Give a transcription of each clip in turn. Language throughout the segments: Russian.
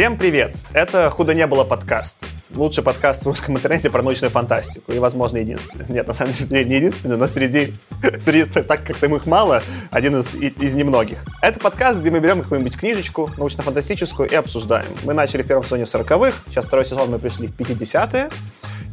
Всем привет! Это «Худо не было» подкаст. Лучший подкаст в русском интернете про научную фантастику. И, возможно, единственный. Нет, на самом деле, не единственный, но среди, среди так как там их мало, один из, из немногих. Это подкаст, где мы берем какую-нибудь книжечку научно-фантастическую и обсуждаем. Мы начали в первом сезоне в 40-х, сейчас второй сезон мы пришли в 50-е,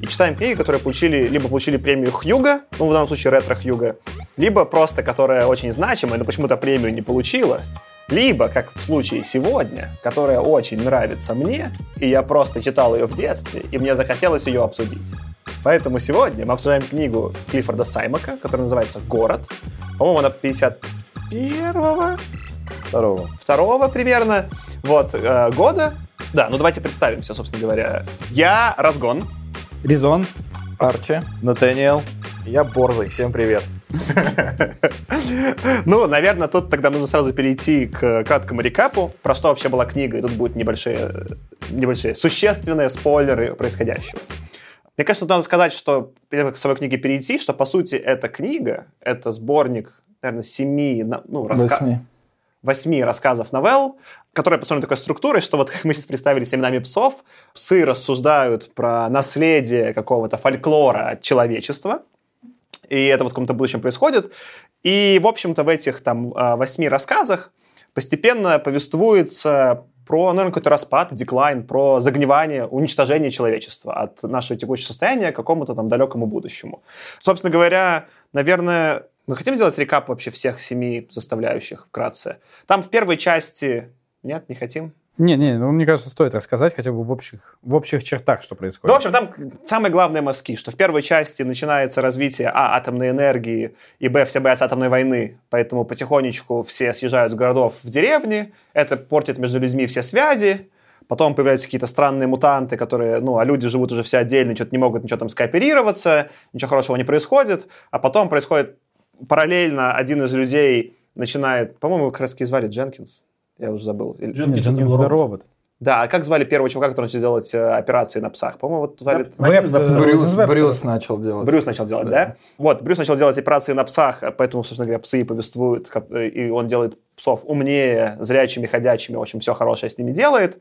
и читаем книги, которые получили, либо получили премию Хьюга, ну, в данном случае ретро Хьюга, либо просто, которая очень значимая, но почему-то премию не получила, либо, как в случае сегодня, которая очень нравится мне, и я просто читал ее в детстве, и мне захотелось ее обсудить. Поэтому сегодня мы обсуждаем книгу Клиффорда Саймака, которая называется «Город». По-моему, она 51-го? Второго. Второго примерно. Вот, э, года. Да, ну давайте представимся, собственно говоря. Я Разгон. Резон. Арчи. Натаниэл. Я Борзый. Всем привет. Ну, наверное, тут тогда нужно сразу перейти к краткому рекапу, про что вообще была книга, и тут будут небольшие, небольшие существенные спойлеры происходящего. Мне кажется, тут надо сказать, что к самой книге перейти, что, по сути, эта книга, это сборник, наверное, семи, ну, раска... восьми рассказов новелл, которые построены такой структурой, что вот как мы сейчас представили с именами псов, псы рассуждают про наследие какого-то фольклора от человечества, и это вот в каком-то будущем происходит. И, в общем-то, в этих там а, восьми рассказах постепенно повествуется про, наверное, какой-то распад, деклайн, про загнивание, уничтожение человечества от нашего текущего состояния к какому-то там далекому будущему. Собственно говоря, наверное, мы хотим сделать рекап вообще всех семи составляющих вкратце. Там в первой части... Нет, не хотим? Не, не, ну, мне кажется, стоит рассказать хотя бы в общих, в общих чертах, что происходит. Ну, в общем, там самые главные мазки, что в первой части начинается развитие, а, атомной энергии, и, б, все боятся атомной войны, поэтому потихонечку все съезжают с городов в деревни, это портит между людьми все связи, потом появляются какие-то странные мутанты, которые, ну, а люди живут уже все отдельно, что-то не могут ничего там скооперироваться, ничего хорошего не происходит, а потом происходит параллельно один из людей начинает, по-моему, как раз звали Дженкинс, я уже забыл. Дженкинс, Дженкинс это робот. Да, а как звали первого чувака, который начал делать э, операции на псах? По-моему, вот звали... Вебстер. Брюс, Брюс начал делать. Брюс начал делать, да. да? Вот, Брюс начал делать операции на псах, поэтому, собственно говоря, псы повествуют, и он делает псов умнее, зрячими, ходячими, в общем, все хорошее с ними делает.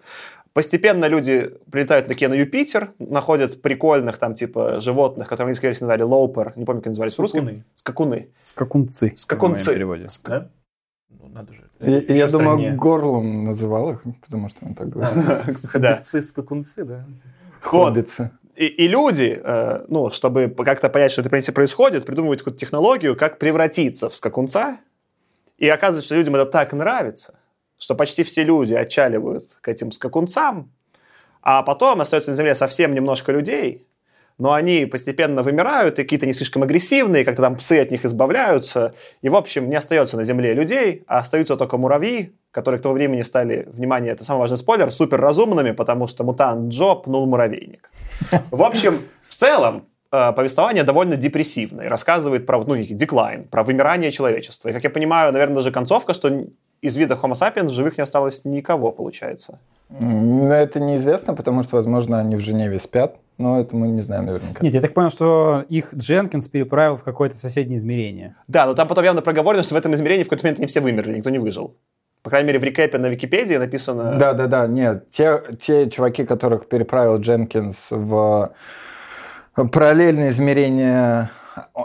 Постепенно люди прилетают такие на Юпитер, находят прикольных там типа животных, которые они, скорее всего, называли loper, не помню, как назывались в русском. Скакуны. Скакунцы. Скакунцы. переводе. Ск... Да? Ну, надо же. Я, я думаю, горлом называл их, потому что он так говорит. Хоббицы, скакунцы, да. Хоббицы. И, и люди, э, ну, чтобы как-то понять, что это в принципе происходит, придумывают какую-то технологию, как превратиться в скакунца. И оказывается, что людям это так нравится, что почти все люди отчаливают к этим скакунцам, а потом остается на Земле совсем немножко людей, но они постепенно вымирают, и какие-то не слишком агрессивные, как-то там псы от них избавляются, и, в общем, не остается на Земле людей, а остаются только муравьи, которые к тому времени стали, внимание, это самый важный спойлер, супер разумными, потому что мутант Джо пнул муравейник. В общем, в целом, э, повествование довольно депрессивное, рассказывает про ну, деклайн, про вымирание человечества. И, как я понимаю, наверное, даже концовка, что из вида Homo sapiens в живых не осталось никого, получается. Это неизвестно, потому что, возможно, они в Женеве спят. Но это мы не знаем наверняка. Нет, я так понял, что их Дженкинс переправил в какое-то соседнее измерение. Да, но там потом явно проговорено, что в этом измерении в какой-то момент не все вымерли, никто не выжил. По крайней мере, в рекэпе на Википедии написано... Да, да, да, нет. Те, те чуваки, которых переправил Дженкинс в параллельное измерение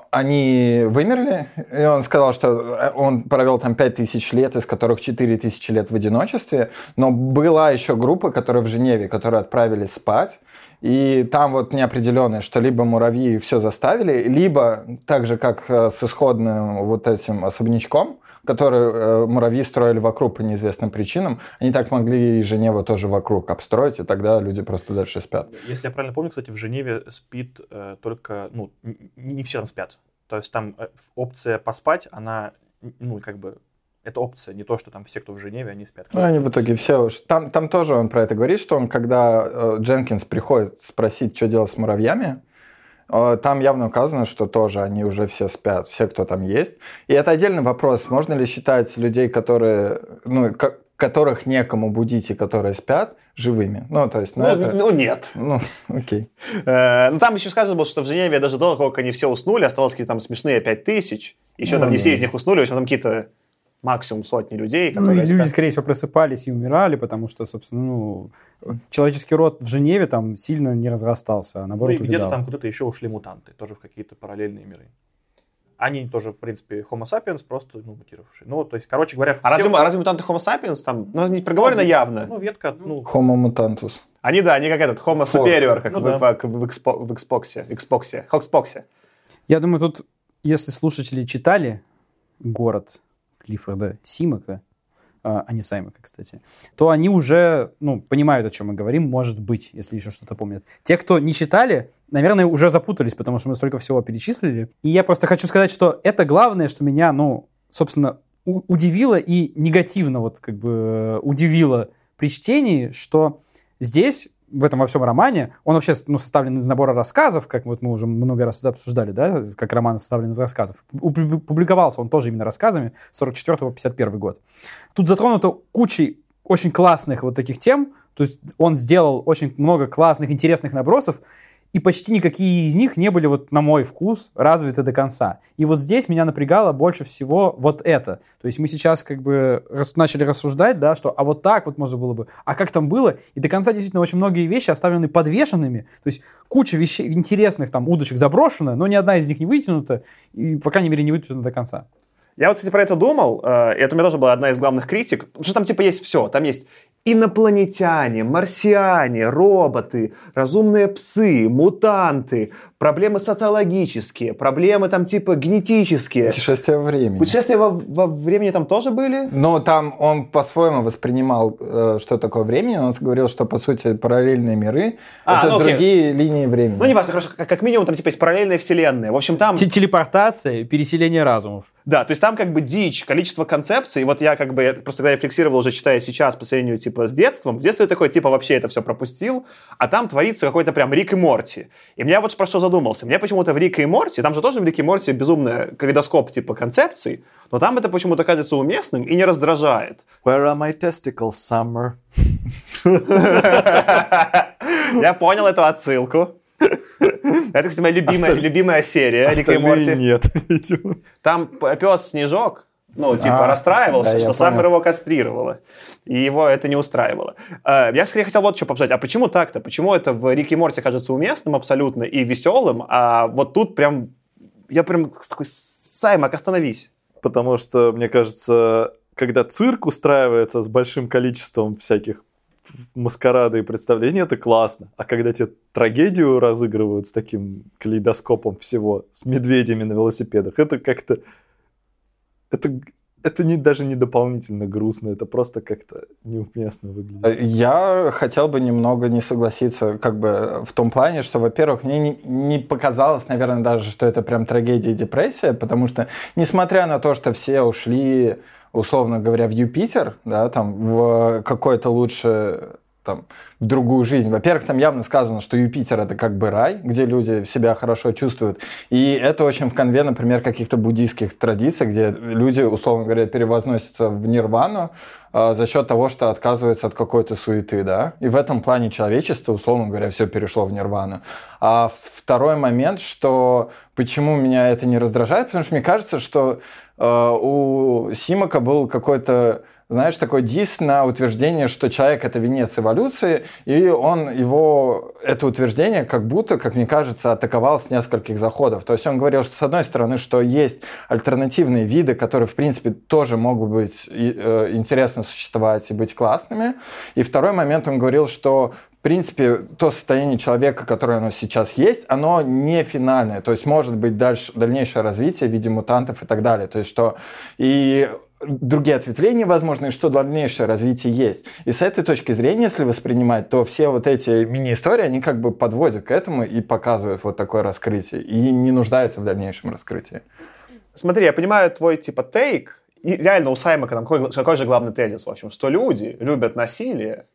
они вымерли, и он сказал, что он провел там 5000 лет, из которых 4000 лет в одиночестве, но была еще группа, которая в Женеве, которые отправились спать, и там вот неопределенное, что либо муравьи все заставили, либо так же, как э, с исходным вот этим особнячком, который э, муравьи строили вокруг по неизвестным причинам, они так могли и Женеву тоже вокруг обстроить, и тогда люди просто дальше спят. Если я правильно помню, кстати, в Женеве спит э, только, ну, не все там спят. То есть там э, опция поспать, она, ну, как бы Это опция, не то, что там все, кто в Женеве, они спят. Ну, они в итоге все уж... Там, там тоже он про это говорит, что он, когда э, Дженкинс приходит спросить, что делать с муравьями, там явно указано, что тоже они уже все спят, все, кто там есть. И это отдельный вопрос. Можно ли считать людей, которые, ну, ко- которых некому будить и которые спят, живыми? Ну, то есть, ну, Ну, это... ну, нет. Ну, окей. Э, Ну, там еще сказано было, что в Женеве даже до того, как они все уснули, оставалось какие-то там смешные 5 тысяч. Еще Ну, там не да. все из них уснули, в общем, там какие-то максимум сотни людей, Ну, которые и люди, скорее всего, просыпались и умирали, потому что, собственно, ну, человеческий род в Женеве там сильно не разрастался, а Ну наоборот и где-то там куда-то еще ушли мутанты, тоже в какие-то параллельные миры. Они тоже, в принципе, Homo sapiens, просто ну, мутировавшие. Ну, то есть, короче говоря, А все- разве, а разве мутанты Homo sapiens там? Ну, не проговорено Ну, явно. Ну, ветка, ну, Homo mutantus. Они, да, они как этот Homo Форк. superior, как Ну в, да. в, в, Xpo- в Xbox, Xbox, Xbox. Я думаю, тут, если слушатели читали «Город» Клиффорда Симака, а а не Саймака, кстати, то они уже ну, понимают, о чем мы говорим, может быть, если еще что-то помнят. Те, кто не читали, наверное, уже запутались, потому что мы столько всего перечислили. И я просто хочу сказать, что это главное, что меня, ну, собственно, удивило и негативно вот как бы э, удивило при чтении, что здесь в этом во всем романе, он вообще ну, составлен из набора рассказов, как вот мы уже много раз обсуждали, да, как роман составлен из рассказов. Публиковался он тоже именно рассказами 44 по 51 год. Тут затронуто кучей очень классных вот таких тем, то есть он сделал очень много классных, интересных набросов, и почти никакие из них не были, вот на мой вкус, развиты до конца. И вот здесь меня напрягало больше всего вот это. То есть мы сейчас как бы начали рассуждать, да, что а вот так вот можно было бы, а как там было? И до конца действительно очень многие вещи оставлены подвешенными. То есть куча вещей интересных, там, удочек заброшена, но ни одна из них не вытянута, и, по крайней мере, не вытянута до конца. Я вот, кстати, про это думал, э, это у меня тоже была одна из главных критик, потому что там типа есть все. Там есть инопланетяне, марсиане, роботы, разумные псы, мутанты, проблемы социологические, проблемы там типа генетические. Путешествие во времени. Путешествия во, во времени там тоже были? Но там он по-своему воспринимал, э, что такое времени. Он говорил, что, по сути, параллельные миры А, это ну окей. другие линии времени. Ну, неважно, короче, как, как минимум там типа есть параллельные вселенные. В общем, там... Те- Телепортация, переселение разумов. Да, то есть там как бы дичь, количество концепций. И вот я как бы я просто когда рефлексировал, уже читая сейчас по сравнению типа с детством, в детстве такой типа вообще это все пропустил, а там творится какой-то прям Рик и Морти. И меня вот про что задумался. Мне почему-то в Рике и Морти, там же тоже в Рике и Морти безумный калейдоскоп типа концепций, но там это почему-то кажется уместным и не раздражает. Where are my testicles, Summer? Я понял эту отсылку. Это, кстати, моя любимая, любимая серия Рика и Морти. нет. Там пес Снежок, ну, типа, А, расстраивался, да, что Саммер его кастрировала. И его это не устраивало. Э, Я, скорее, хотел вот что побежать. А почему так-то? Почему это в Рике и Морте кажется уместным абсолютно и веселым, а вот тут прям... Я прям такой, Саймак, остановись. Потому что, мне кажется, когда цирк устраивается с большим количеством всяких маскарады и представлений, это классно. А когда тебе трагедию разыгрывают с таким калейдоскопом всего, с медведями на велосипедах, это как-то... Это, это не, даже не дополнительно грустно, это просто как-то неуместно выглядит. Я хотел бы немного не согласиться как бы в том плане, что, во-первых, мне не, не показалось, наверное, даже, что это прям трагедия и депрессия, потому что, несмотря на то, что все ушли, условно говоря, в Юпитер, да, там, в какой-то лучше там, в другую жизнь. Во-первых, там явно сказано, что Юпитер это как бы рай, где люди себя хорошо чувствуют. И это очень в конве, например, каких-то буддийских традиций, где люди, условно говоря, перевозносятся в нирвану э, за счет того, что отказывается от какой-то суеты, да. И в этом плане человечество, условно говоря, все перешло в нирвану. А второй момент, что почему меня это не раздражает, потому что мне кажется, что э, у Симака был какой-то знаешь, такой дис на утверждение, что человек это венец эволюции, и он его, это утверждение, как будто, как мне кажется, атаковал с нескольких заходов. То есть он говорил, что с одной стороны, что есть альтернативные виды, которые, в принципе, тоже могут быть э, интересно существовать и быть классными. И второй момент он говорил, что в принципе, то состояние человека, которое оно сейчас есть, оно не финальное. То есть может быть дальше, дальнейшее развитие в виде мутантов и так далее. То есть что и другие ответвления возможны, что дальнейшее развитие есть. И с этой точки зрения, если воспринимать, то все вот эти мини-истории, они как бы подводят к этому и показывают вот такое раскрытие. И не нуждаются в дальнейшем раскрытии. Смотри, я понимаю твой типа тейк, и реально у Саймака там какой, какой же главный тезис, в общем, что люди любят насилие,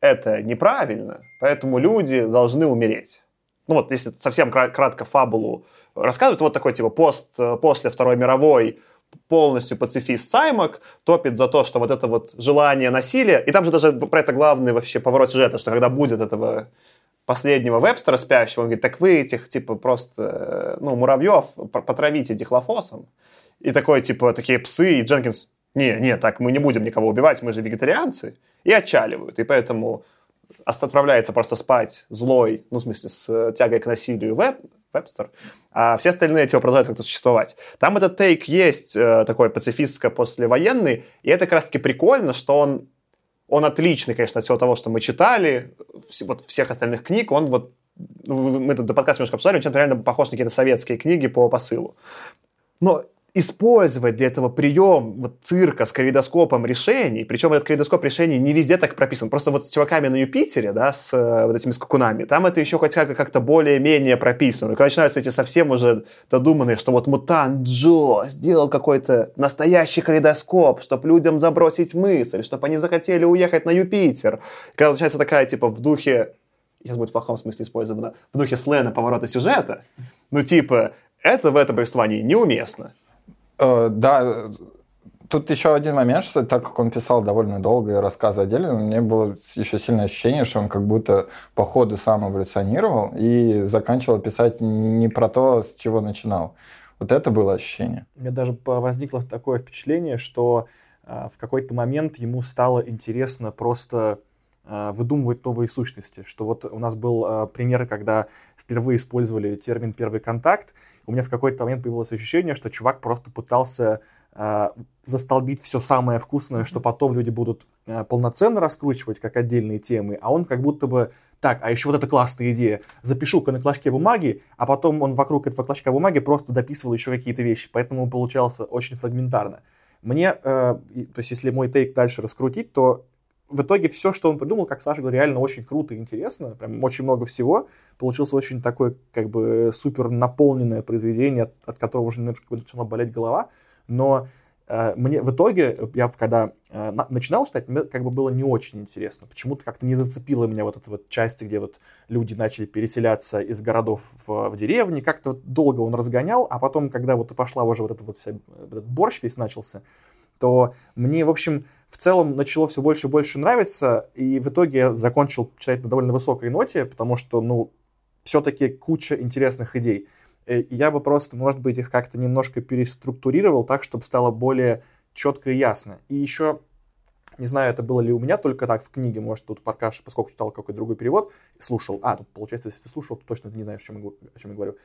это неправильно, поэтому люди должны умереть. Ну вот, если совсем кратко фабулу рассказывать, вот такой типа пост после Второй мировой полностью пацифист Саймак топит за то, что вот это вот желание насилия, и там же даже про это главный вообще поворот сюжета, что когда будет этого последнего вебстера спящего, он говорит, так вы этих, типа, просто, ну, муравьев потравите дихлофосом. И такой, типа, такие псы, и Дженкинс, не, не, так мы не будем никого убивать, мы же вегетарианцы. И отчаливают. И поэтому отправляется просто спать злой, ну, в смысле, с тягой к насилию веб, Вебстер, а все остальные эти продолжают как-то существовать. Там этот тейк есть э, такой пацифистско-послевоенный, и это как раз-таки прикольно, что он, он отличный, конечно, от всего того, что мы читали, вот всех остальных книг, он вот, ну, мы тут до подкаста немножко обсуждали, он чем-то реально похож на какие-то советские книги по посылу. Но использовать для этого прием вот, цирка с калейдоскопом решений, причем этот калейдоскоп решений не везде так прописан. Просто вот с чуваками на Юпитере, да, с э, вот этими скакунами, там это еще хотя бы как-то более-менее прописано. И когда начинаются эти совсем уже додуманные, что вот мутант Джо сделал какой-то настоящий калейдоскоп, чтобы людям забросить мысль, чтобы они захотели уехать на Юпитер. Когда начинается такая, типа, в духе сейчас будет в плохом смысле использовано, в духе слэна поворота сюжета, ну, типа, это в этом повествовании неуместно. Э, да, тут еще один момент, что так как он писал довольно долго и рассказы отдельно, у меня было еще сильное ощущение, что он как будто по ходу сам эволюционировал и заканчивал писать не про то, с чего начинал. Вот это было ощущение. У меня даже возникло такое впечатление, что э, в какой-то момент ему стало интересно просто э, выдумывать новые сущности. Что вот у нас был пример, когда впервые использовали термин «первый контакт», у меня в какой-то момент появилось ощущение, что чувак просто пытался э, застолбить все самое вкусное, что потом люди будут э, полноценно раскручивать как отдельные темы, а он как будто бы так, а еще вот эта классная идея, запишу-ка на клочке бумаги, а потом он вокруг этого клочка бумаги просто дописывал еще какие-то вещи, поэтому получался очень фрагментарно. Мне, э, то есть если мой тейк дальше раскрутить, то в итоге все, что он придумал, как Саша говорит, реально очень круто и интересно, прям очень много всего. Получился очень такое, как бы, супер наполненное произведение, от, от которого уже немножко начала болеть голова. Но э, мне в итоге, я когда э, на, начинал читать, мне как бы было не очень интересно. Почему-то как-то не зацепила меня вот эта вот часть, где вот люди начали переселяться из городов в, в деревни. Как-то долго он разгонял, а потом, когда вот пошла уже вот эта вот вся, этот борщ весь начался, то мне, в общем, в целом начало все больше и больше нравиться, и в итоге я закончил читать на довольно высокой ноте, потому что, ну, все-таки куча интересных идей. Э, и я бы просто, может быть, их как-то немножко переструктурировал так, чтобы стало более четко и ясно. И еще, не знаю, это было ли у меня только так в книге, может, тут Паркаш, поскольку читал какой-то другой перевод, слушал. А, тут, получается, если ты слушал, то точно ты не знаешь, о чем я, о чем я говорю.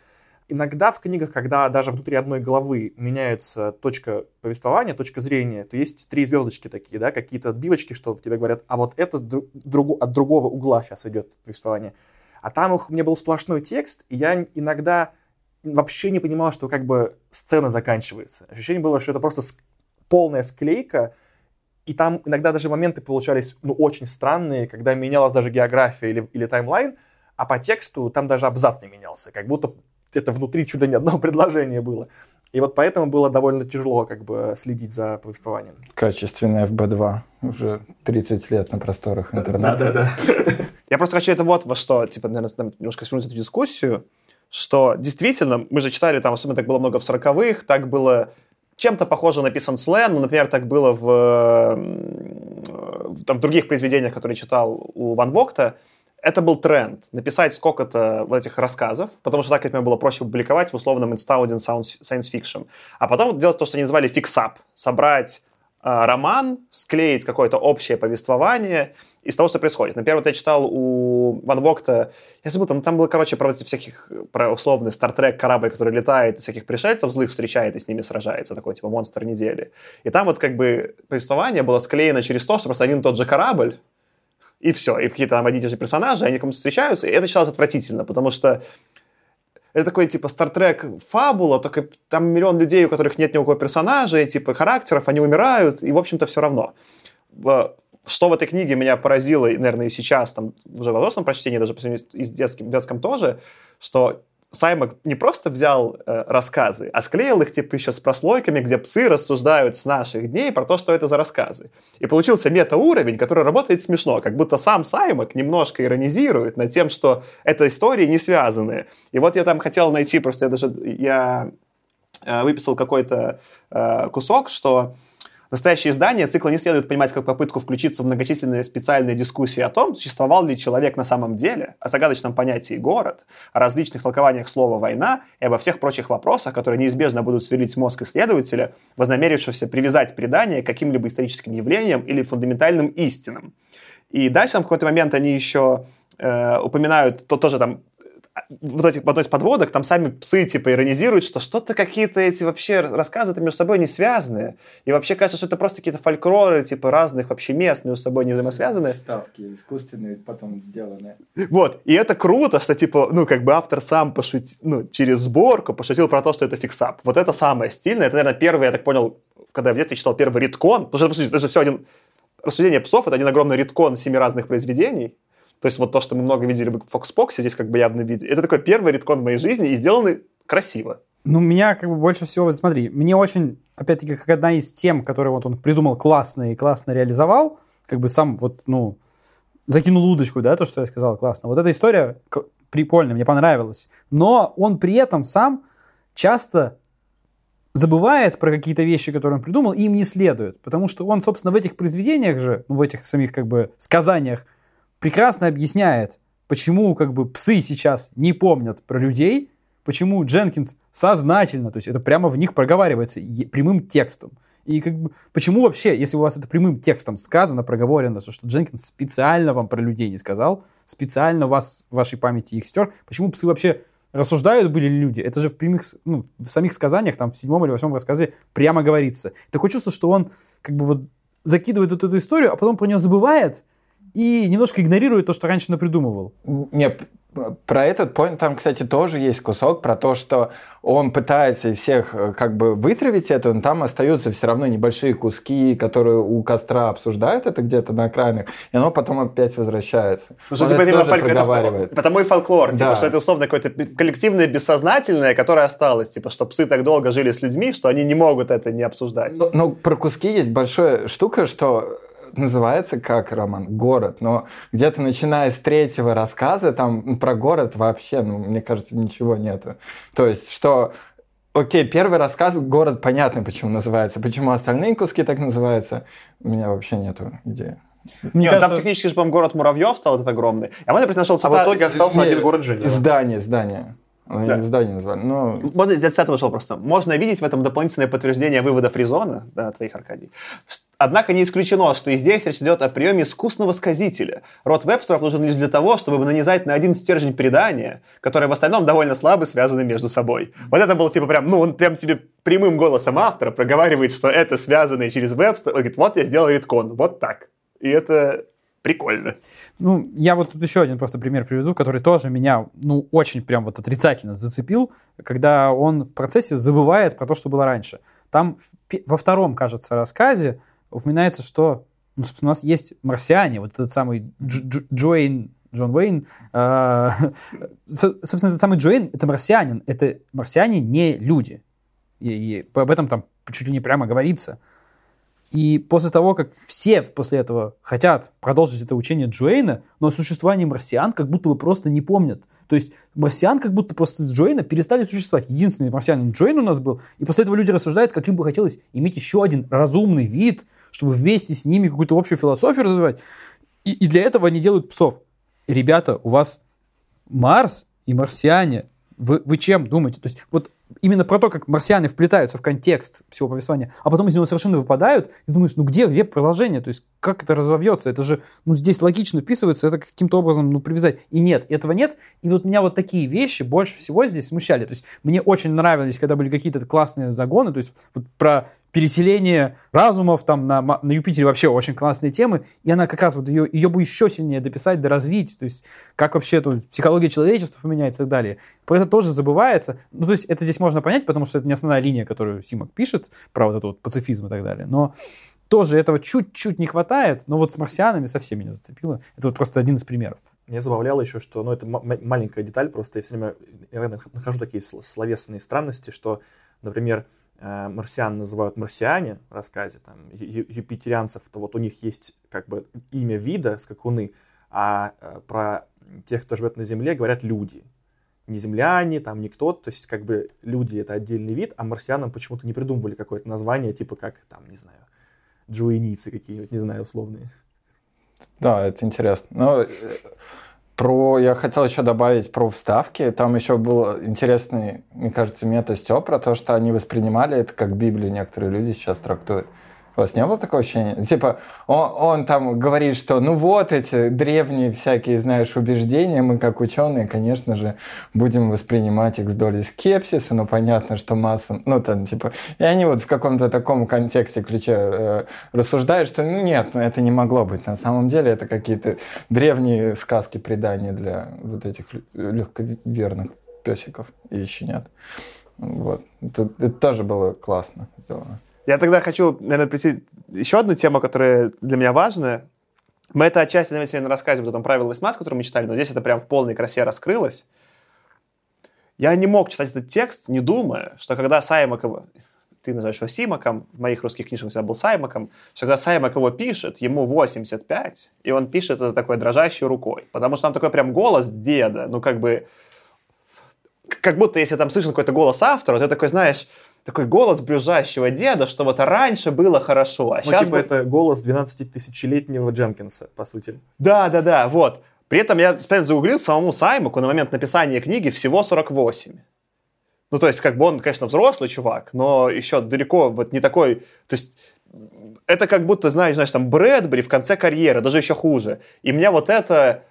Иногда в книгах, когда даже внутри одной главы меняется точка повествования, точка зрения, то есть три звездочки такие, да, какие-то отбивочки, что тебе говорят, а вот это друг, от другого угла сейчас идет повествование. А там у меня был сплошной текст, и я иногда вообще не понимал, что как бы сцена заканчивается. Ощущение было, что это просто полная склейка, и там иногда даже моменты получались ну, очень странные, когда менялась даже география или, или таймлайн, а по тексту там даже абзац не менялся, как будто это внутри чуть ли не одно предложение было. И вот поэтому было довольно тяжело как бы следить за повествованием. Качественный FB2. Уже 30 лет на просторах интернета. Да-да-да. Я просто хочу это вот во что, типа, наверное, немножко свернуть эту дискуссию, что действительно, мы же читали, там особенно так было много в сороковых, так было чем-то похоже написан слэн, ну, например, так было в, в, там, в других произведениях, которые читал у Ван Вогта, это был тренд. Написать сколько-то вот этих рассказов, потому что так это было проще публиковать в условном Astounding Science Fiction. А потом делать то, что они называли fix-up. Собрать э, роман, склеить какое-то общее повествование из того, что происходит. Например, вот я читал у Ван Вогта, я забыл, там, там было, короче, про всяких, про условный Star Trek корабль, который летает, и всяких пришельцев злых встречает и с ними сражается, такой, типа, монстр недели. И там вот как бы повествование было склеено через то, что просто один и тот же корабль, и все. И какие-то там одни и те же персонажи, они кому-то встречаются, и это считалось отвратительно, потому что это такой, типа, Стартрек фабула, только там миллион людей, у которых нет никакого персонажа, и, типа, характеров, они умирают, и, в общем-то, все равно. Что в этой книге меня поразило, наверное, и сейчас, там, уже в взрослом прочтении, даже по сравнению с детским, детском тоже, что Саймак не просто взял э, рассказы, а склеил их типа еще с прослойками, где псы рассуждают с наших дней про то, что это за рассказы. И получился мета-уровень, который работает смешно, как будто сам Саймак немножко иронизирует над тем, что это истории не связанные. И вот я там хотел найти, просто я даже я э, выписал какой-то э, кусок, что Настоящее издание цикла не следует понимать как попытку включиться в многочисленные специальные дискуссии о том, существовал ли человек на самом деле, о загадочном понятии «город», о различных толкованиях слова «война» и обо всех прочих вопросах, которые неизбежно будут сверлить мозг исследователя, вознамерившегося привязать предание к каким-либо историческим явлениям или фундаментальным истинам. И дальше там в какой-то момент они еще э, упоминают, то тоже там вот этих, в одной из подводок, там сами псы типа иронизируют, что что-то какие-то эти вообще рассказы-то между собой не связаны. И вообще кажется, что это просто какие-то фольклоры типа разных вообще мест между собой не взаимосвязаны. Ставки искусственные потом сделаны. Вот. И это круто, что типа, ну как бы автор сам пошутил, ну через сборку пошутил про то, что это фиксап. Вот это самое стильное. Это, наверное, первый, я так понял, когда я в детстве читал первый риткон, потому что, по сути, это же все один... Рассуждение псов — это один огромный риткон семи разных произведений, то есть вот то, что мы много видели в Foxbox, здесь как бы явно видели. Это такой первый редкон в моей жизни и сделанный красиво. Ну, меня как бы больше всего, смотри, мне очень, опять-таки, как одна из тем, которые вот он придумал классно и классно реализовал, как бы сам вот, ну, закинул удочку, да, то, что я сказал, классно. Вот эта история прикольная, мне понравилась. Но он при этом сам часто забывает про какие-то вещи, которые он придумал, и им не следует. Потому что он, собственно, в этих произведениях же, ну, в этих самих как бы сказаниях, прекрасно объясняет, почему как бы псы сейчас не помнят про людей, почему Дженкинс сознательно, то есть это прямо в них проговаривается прямым текстом. И как бы, почему вообще, если у вас это прямым текстом сказано, проговорено, что, что Дженкинс специально вам про людей не сказал, специально вас, в вашей памяти их стер, почему псы вообще рассуждают были ли люди? Это же в прямых, ну, в самих сказаниях, там, в седьмом или восьмом рассказе прямо говорится. Такое чувство, что он как бы вот закидывает вот эту историю, а потом про нее забывает, и немножко игнорирует то, что раньше напридумывал. Не, про этот point там, кстати, тоже есть кусок про то, что он пытается всех э, как бы вытравить это, но там остаются все равно небольшие куски, которые у костра обсуждают это где-то на экранах, и оно потом опять возвращается. Ну, что, типа, это, фольк... это потому и фольклор, типа, да. что это условно какое-то коллективное бессознательное, которое осталось, типа, что псы так долго жили с людьми, что они не могут это не обсуждать. Ну, ну про куски есть большая штука, что называется как роман «Город», но где-то начиная с третьего рассказа, там про город вообще, ну, мне кажется, ничего нету. То есть, что Окей, первый рассказ «Город» понятно, почему называется. Почему остальные куски так называются, у меня вообще нету идеи. Мне Нет, кажется... там технически же, по-моему, город Муравьев стал этот огромный. А мы, например, нашел цитат... А в итоге остался Не, один город Женева. Здание, здание. Они да. здание назвали. Но... Можно, из цитаты вышел просто. Можно видеть в этом дополнительное подтверждение выводов Резона, да, твоих, Аркадий. Однако не исключено, что и здесь речь идет о приеме искусного сказителя. Род Вебстеров нужен лишь для того, чтобы нанизать на один стержень предания, которые в остальном довольно слабо связаны между собой. Вот это было типа прям, ну, он прям тебе прямым голосом автора проговаривает, что это связано через Вебстер. Он говорит, вот я сделал retcon, вот так. И это прикольно. Ну, я вот тут еще один просто пример приведу, который тоже меня, ну, очень прям вот отрицательно зацепил, когда он в процессе забывает про то, что было раньше. Там во втором, кажется, рассказе упоминается, что, ну, собственно, у нас есть марсиане, вот этот самый Дж Джоэйн, Джон Уэйн, э, собственно, этот самый Джоэйн, это марсианин, это марсиане не люди. И, и об этом там чуть ли не прямо говорится. И после того, как все после этого хотят продолжить это учение Джуэйна, но о существовании марсиан как будто бы просто не помнят. То есть марсиан как будто просто с Джоэйна перестали существовать. Единственный марсианин Джоэйн у нас был. И после этого люди рассуждают, каким бы хотелось иметь еще один разумный вид, чтобы вместе с ними какую-то общую философию развивать. И, и для этого они делают псов. Ребята, у вас Марс и марсиане. Вы, вы чем думаете? То есть вот именно про то, как марсиане вплетаются в контекст всего повествования, а потом из него совершенно выпадают, и думаешь, ну где, где продолжение, то есть как это разовьется, это же, ну здесь логично вписывается, это каким-то образом, ну, привязать. И нет, этого нет, и вот меня вот такие вещи больше всего здесь смущали, то есть мне очень нравились, когда были какие-то классные загоны, то есть вот про переселение разумов там на, на Юпитере вообще очень классные темы, и она как раз вот ее, ее бы еще сильнее дописать, доразвить, то есть как вообще тут психология человечества поменяется и так далее. Про это тоже забывается. Ну, то есть это здесь можно понять, потому что это не основная линия, которую Симок пишет, про вот этот вот пацифизм и так далее. Но тоже этого чуть-чуть не хватает, но вот с марсианами совсем меня зацепило. Это вот просто один из примеров. Меня забавляло еще, что, ну, это маленькая деталь, просто я все время я нахожу такие словесные странности, что, например, марсиан называют марсиане в рассказе, там, юпитерианцев, то вот у них есть как бы имя вида, скакуны, а э, про тех, кто живет на Земле, говорят люди. Не земляне, там, не кто, то есть как бы люди это отдельный вид, а марсианам почему-то не придумывали какое-то название, типа как, там, не знаю, джуиницы какие-нибудь, не знаю, условные. Да, это интересно. Но э, про, я хотел еще добавить про вставки. Там еще был интересный, мне кажется, мета про то, что они воспринимали это как Библию, некоторые люди сейчас трактуют. У вас не было такого ощущения? Типа, он, он там говорит, что ну вот эти древние всякие, знаешь, убеждения, мы как ученые, конечно же, будем воспринимать их с долей скепсиса, но понятно, что масса, ну там, типа, и они вот в каком-то таком контексте, ключе э, рассуждают, что ну нет, ну это не могло быть. На самом деле это какие-то древние сказки, предания для вот этих легковерных песиков и щенят. Вот. Это, это тоже было классно сделано. Я тогда хочу, наверное, прийти еще одну тему, которая для меня важная. Мы это отчасти, наверное, рассказывали в этом правило 18, который мы читали, но здесь это прям в полной красе раскрылось. Я не мог читать этот текст, не думая, что когда Саймак его... Ты называешь его Симаком, в моих русских книжках всегда был Саймаком, что когда Саймак его пишет, ему 85, и он пишет это такой дрожащей рукой, потому что там такой прям голос деда, ну как бы... Как будто если там слышен какой-то голос автора, ты такой, знаешь, такой голос брюзжащего деда, что вот раньше было хорошо, а ну, сейчас... типа бы... это голос 12-тысячелетнего Дженкинса, по сути. Да, да, да, вот. При этом я специально загуглил самому Саймаку на момент написания книги всего 48. Ну, то есть, как бы он, конечно, взрослый чувак, но еще далеко вот не такой... То есть, это как будто, знаешь, знаешь, там Брэдбери в конце карьеры, даже еще хуже. И мне вот это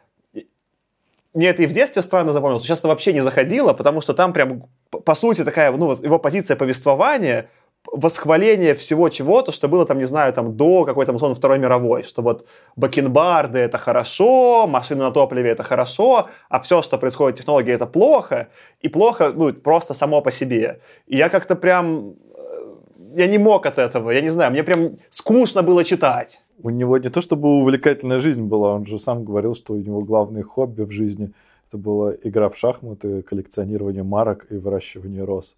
мне это и в детстве странно запомнилось, сейчас это вообще не заходило, потому что там прям, по сути, такая, ну, вот его позиция повествования, восхваление всего чего-то, что было там, не знаю, там до какой-то, условно, Второй мировой, что вот бакенбарды это хорошо, машины на топливе это хорошо, а все, что происходит в технологии, это плохо, и плохо, ну, просто само по себе. И я как-то прям, э, я не мог от этого, я не знаю, мне прям скучно было читать у него не то чтобы увлекательная жизнь была, он же сам говорил, что у него главное хобби в жизни это была игра в шахматы, коллекционирование марок и выращивание роз.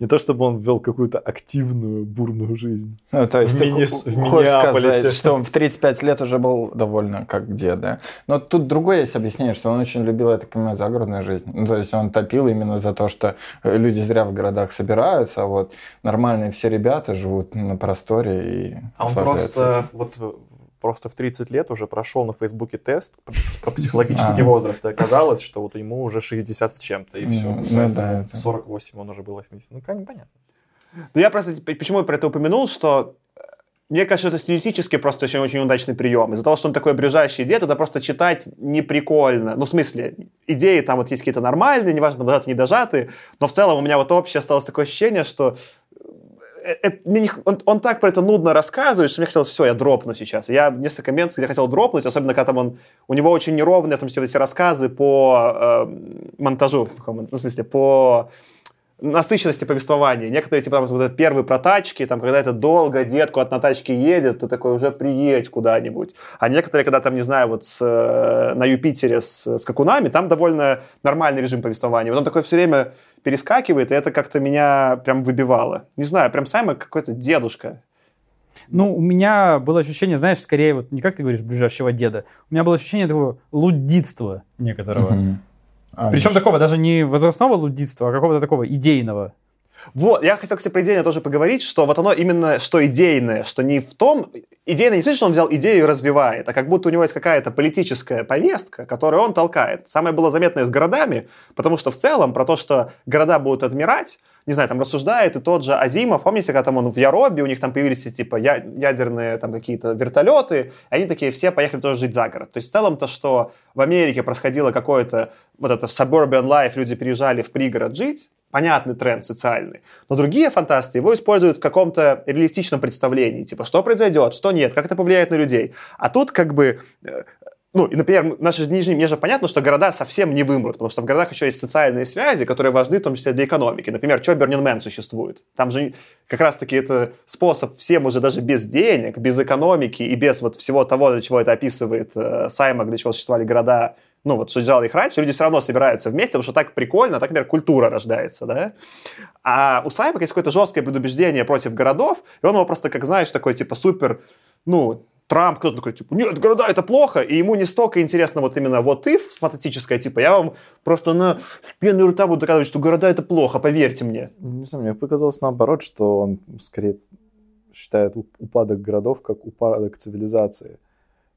Не то чтобы он вел какую-то активную, бурную жизнь. Ну, то есть в, мини, в Миннеаполисе. Сказать, что он в 35 лет уже был довольно как дед, да? Но тут другое есть объяснение, что он очень любил, я так понимаю, загородную жизнь. Ну, то есть он топил именно за то, что люди зря в городах собираются, а вот нормальные все ребята живут на просторе и А он просто вот просто в 30 лет уже прошел на Фейсбуке тест по психологический возраст, и оказалось, что вот ему уже 60 с чем-то, и все. Ну, да, 48 он уже был 80. Ну, понятно. Ну, я просто, почему я про это упомянул, что э, мне кажется, это стилистически просто очень, очень удачный прием. Из-за того, что он такой брюжащий дед, это просто читать не прикольно. Ну, в смысле, идеи там вот есть какие-то нормальные, неважно, дожатые, не дожатые, но в целом у меня вот общее осталось такое ощущение, что это, не, он, он так про это нудно рассказывает, что мне хотелось, все, я дропну сейчас. Я несколько мест, где хотел дропнуть, особенно когда там он, у него очень неровные, в том числе, эти рассказы по э, монтажу, в смысле, по насыщенности повествования. Некоторые, типа, там, вот этот первый про тачки, там, когда это долго детку от на тачке едет, ты такой, уже приедь куда-нибудь. А некоторые, когда там, не знаю, вот с, э, на Юпитере с, с какунами, там довольно нормальный режим повествования. Вот он такой все время перескакивает, и это как-то меня прям выбивало. Не знаю, прям Саймон какой-то дедушка. Ну, у меня было ощущение, знаешь, скорее, вот не как ты говоришь, ближайшего деда, у меня было ощущение такого луддитства некоторого. Mm-hmm. А, Причем Миш. такого даже не возрастного луддитства, а какого-то такого идейного. Вот, я хотел, кстати, про идейное тоже поговорить, что вот оно именно, что идейное, что не в том... Идейное не в смысле, что он взял идею и развивает, а как будто у него есть какая-то политическая повестка, которую он толкает. Самое было заметное с городами, потому что в целом про то, что города будут отмирать, не знаю, там рассуждает и тот же Азимов, помните, когда там он в Яробе, у них там появились типа ядерные там какие-то вертолеты, они такие все поехали тоже жить за город. То есть в целом то, что в Америке происходило какое-то вот это suburban life, люди переезжали в пригород жить, понятный тренд социальный. Но другие фантасты его используют в каком-то реалистичном представлении, типа, что произойдет, что нет, как это повлияет на людей. А тут как бы э, ну, и, например, наши нижние, мне же понятно, что города совсем не вымрут, потому что в городах еще есть социальные связи, которые важны в том числе для экономики. Например, что Burning Man существует? Там же как раз-таки это способ всем уже даже без денег, без экономики и без вот всего того, для чего это описывает э, Саймак, для чего существовали города ну, вот что делали их раньше, люди все равно собираются вместе, потому что так прикольно, так, например, культура рождается, да. А у Сайбека есть какое-то жесткое предубеждение против городов, и он его просто, как знаешь, такой, типа, супер, ну, Трамп, кто-то такой, типа, нет, города это плохо, и ему не столько интересно вот именно вот ты фантастическое, типа, я вам просто на с пеной рта буду доказывать, что города это плохо, поверьте мне. Не знаю, мне показалось наоборот, что он скорее считает упадок городов как упадок цивилизации,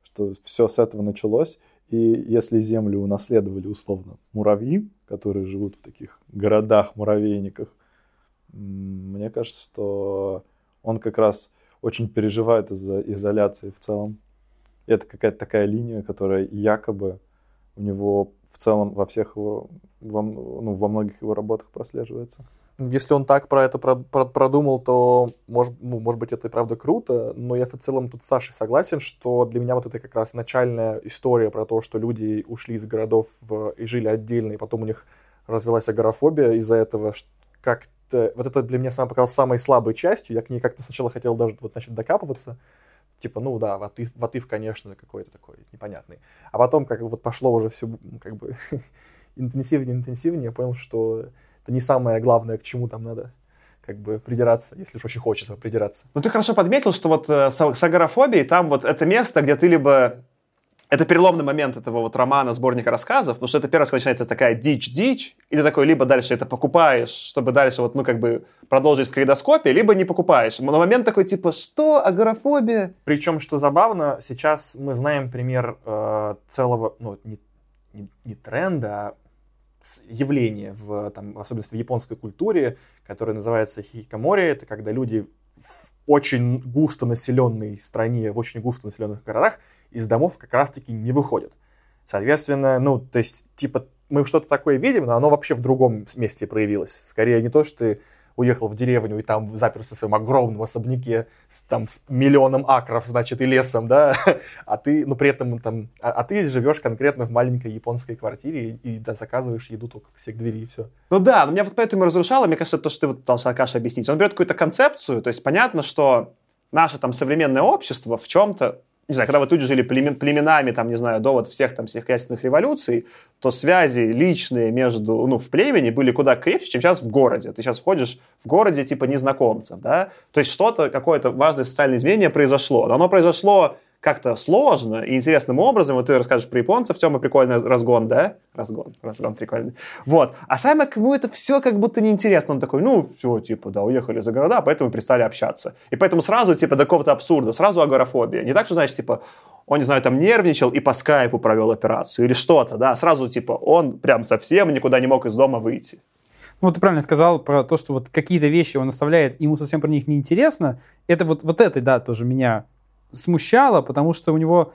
что все с этого началось, и если землю унаследовали условно муравьи, которые живут в таких городах-муравейниках, мне кажется, что он как раз очень переживает из-за изоляции в целом. И это какая-то такая линия, которая якобы у него в целом во всех его, во, ну, во многих его работах прослеживается. Если он так про это про, про, продумал, то, может, ну, может быть, это и правда круто, но я в целом тут с Сашей согласен, что для меня вот это как раз начальная история про то, что люди ушли из городов в, и жили отдельно, и потом у них развилась агорафобия из-за этого, как вот это для меня сам показалось самой слабой частью. Я к ней как-то сначала хотел даже вот начать докапываться. Типа, ну да, Ватыв, Ватыв конечно, какой-то такой непонятный. А потом, как вот пошло уже все, как бы, интенсивнее, интенсивнее, я понял, что это не самое главное, к чему там надо как бы придираться, если уж очень хочется придираться. Ну, ты хорошо подметил, что вот э, с, с агорафобией там вот это место, где ты либо это переломный момент этого вот романа, сборника рассказов, потому что это первый раз, когда начинается такая дичь-дичь, и ты такой либо дальше это покупаешь, чтобы дальше вот, ну, как бы продолжить в калейдоскопе, либо не покупаешь. Но момент такой, типа, что, агорафобия? Причем, что забавно, сейчас мы знаем пример э, целого, ну, не, не, не тренда, а явления, в, там, особенно в японской культуре, которое называется хикамори. Это когда люди в очень густо населенной стране, в очень густо населенных городах из домов как раз-таки не выходят. Соответственно, ну, то есть, типа, мы что-то такое видим, но оно вообще в другом месте проявилось. Скорее не то, что ты уехал в деревню и там заперся в своем огромном особняке с, там, с миллионом акров, значит, и лесом, да, а ты, ну, при этом там, а, а ты живешь конкретно в маленькой японской квартире и, и да, заказываешь еду только всех двери и все. Ну да, но меня вот поэтому разрушало, мне кажется, то, что ты вот пытался Акаша объяснить. Он берет какую-то концепцию, то есть понятно, что наше там современное общество в чем-то не знаю, когда вот люди жили племенами, там, не знаю, до вот всех там всех крестных революций, то связи личные между, ну, в племени были куда крепче, чем сейчас в городе. Ты сейчас входишь в городе типа незнакомцев, да? То есть что-то, какое-то важное социальное изменение произошло. Но оно произошло как-то сложно и интересным образом. Вот ты расскажешь про японцев, Тёма, прикольный разгон, да? Разгон, разгон прикольный. Вот. А Саймак, ему это все как будто неинтересно. Он такой, ну, все, типа, да, уехали за города, поэтому перестали общаться. И поэтому сразу, типа, до какого-то абсурда, сразу агорафобия. Не так, что, знаешь, типа, он, не знаю, там нервничал и по скайпу провел операцию или что-то, да, сразу, типа, он прям совсем никуда не мог из дома выйти. Ну, ты правильно сказал про то, что вот какие-то вещи он оставляет, ему совсем про них не интересно. Это вот, вот это, да, тоже меня смущало, потому что у него,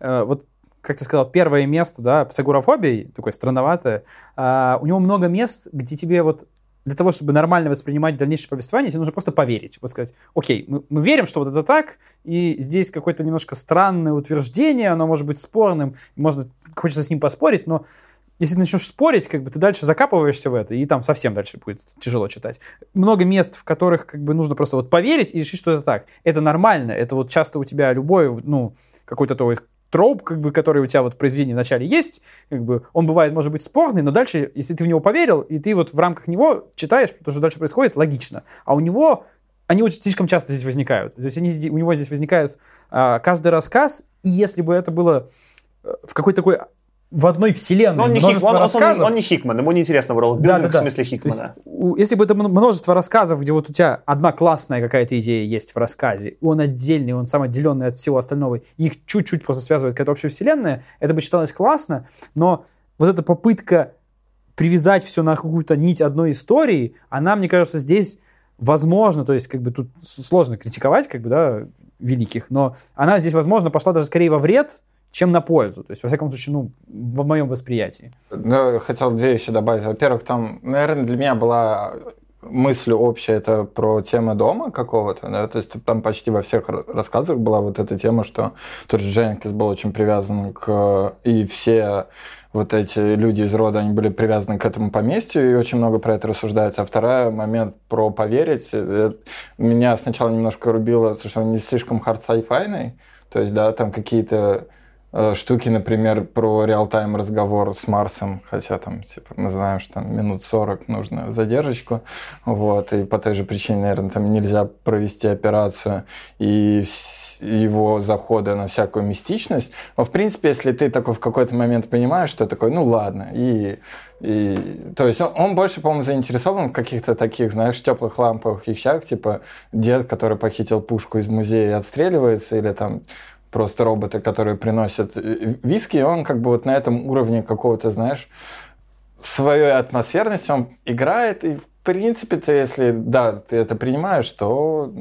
э, вот как ты сказал, первое место, да, с агорафобией, такое странноватое, э, у него много мест, где тебе вот для того, чтобы нормально воспринимать дальнейшее повествование, тебе нужно просто поверить. Вот сказать, окей, мы, мы верим, что вот это так, и здесь какое-то немножко странное утверждение, оно может быть спорным, можно, хочется с ним поспорить, но если ты начнешь спорить, как бы ты дальше закапываешься в это, и там совсем дальше будет тяжело читать. Много мест, в которых как бы нужно просто вот поверить и решить, что это так. Это нормально, это вот часто у тебя любой, ну, какой-то твой троп, как бы, который у тебя вот в произведении вначале есть, как бы, он бывает, может быть, спорный, но дальше, если ты в него поверил, и ты вот в рамках него читаешь, то, что дальше происходит, логично. А у него они очень слишком часто здесь возникают. То есть они, у него здесь возникают а, каждый рассказ, и если бы это было э, в какой-то такой в одной вселенной. Но он не, хик, он, он, он не Хикман, ему не интересно world да, да, да. в смысле Хикмана. Есть, если бы это множество рассказов, где вот у тебя одна классная какая-то идея есть в рассказе, и он отдельный, он сам отделенный от всего остального, их чуть-чуть просто связывает какая-то общая вселенная, это бы читалось классно, но вот эта попытка привязать все на какую-то нить одной истории, она, мне кажется, здесь возможно, то есть как бы тут сложно критиковать, как бы, да, великих, но она здесь, возможно, пошла даже скорее во вред, чем на пользу. То есть, во всяком случае, ну, в моем восприятии. Ну, хотел две вещи добавить. Во-первых, там, наверное, для меня была мысль общая, это про тему дома какого-то, да, то есть там почти во всех рассказах была вот эта тема, что тот же Дженкинс был очень привязан к... и все вот эти люди из рода, они были привязаны к этому поместью, и очень много про это рассуждается. А второй момент про поверить, э, меня сначала немножко рубило, что он не слишком хард сайфайный, то есть, да, там какие-то штуки, например, про реал-тайм разговор с Марсом, хотя там, типа, мы знаем, что там минут 40 нужно задержечку, вот, и по той же причине, наверное, там нельзя провести операцию, и его захода на всякую мистичность. Но, в принципе, если ты такой в какой-то момент понимаешь, что такой, ну ладно, и и, то есть он, он больше, по-моему, заинтересован в каких-то таких, знаешь, теплых ламповых вещах, типа дед, который похитил пушку из музея и отстреливается, или там просто роботы, которые приносят э, виски, и он как бы вот на этом уровне какого-то, знаешь, своей атмосферности он играет, и в принципе ты, если, да, ты это принимаешь, то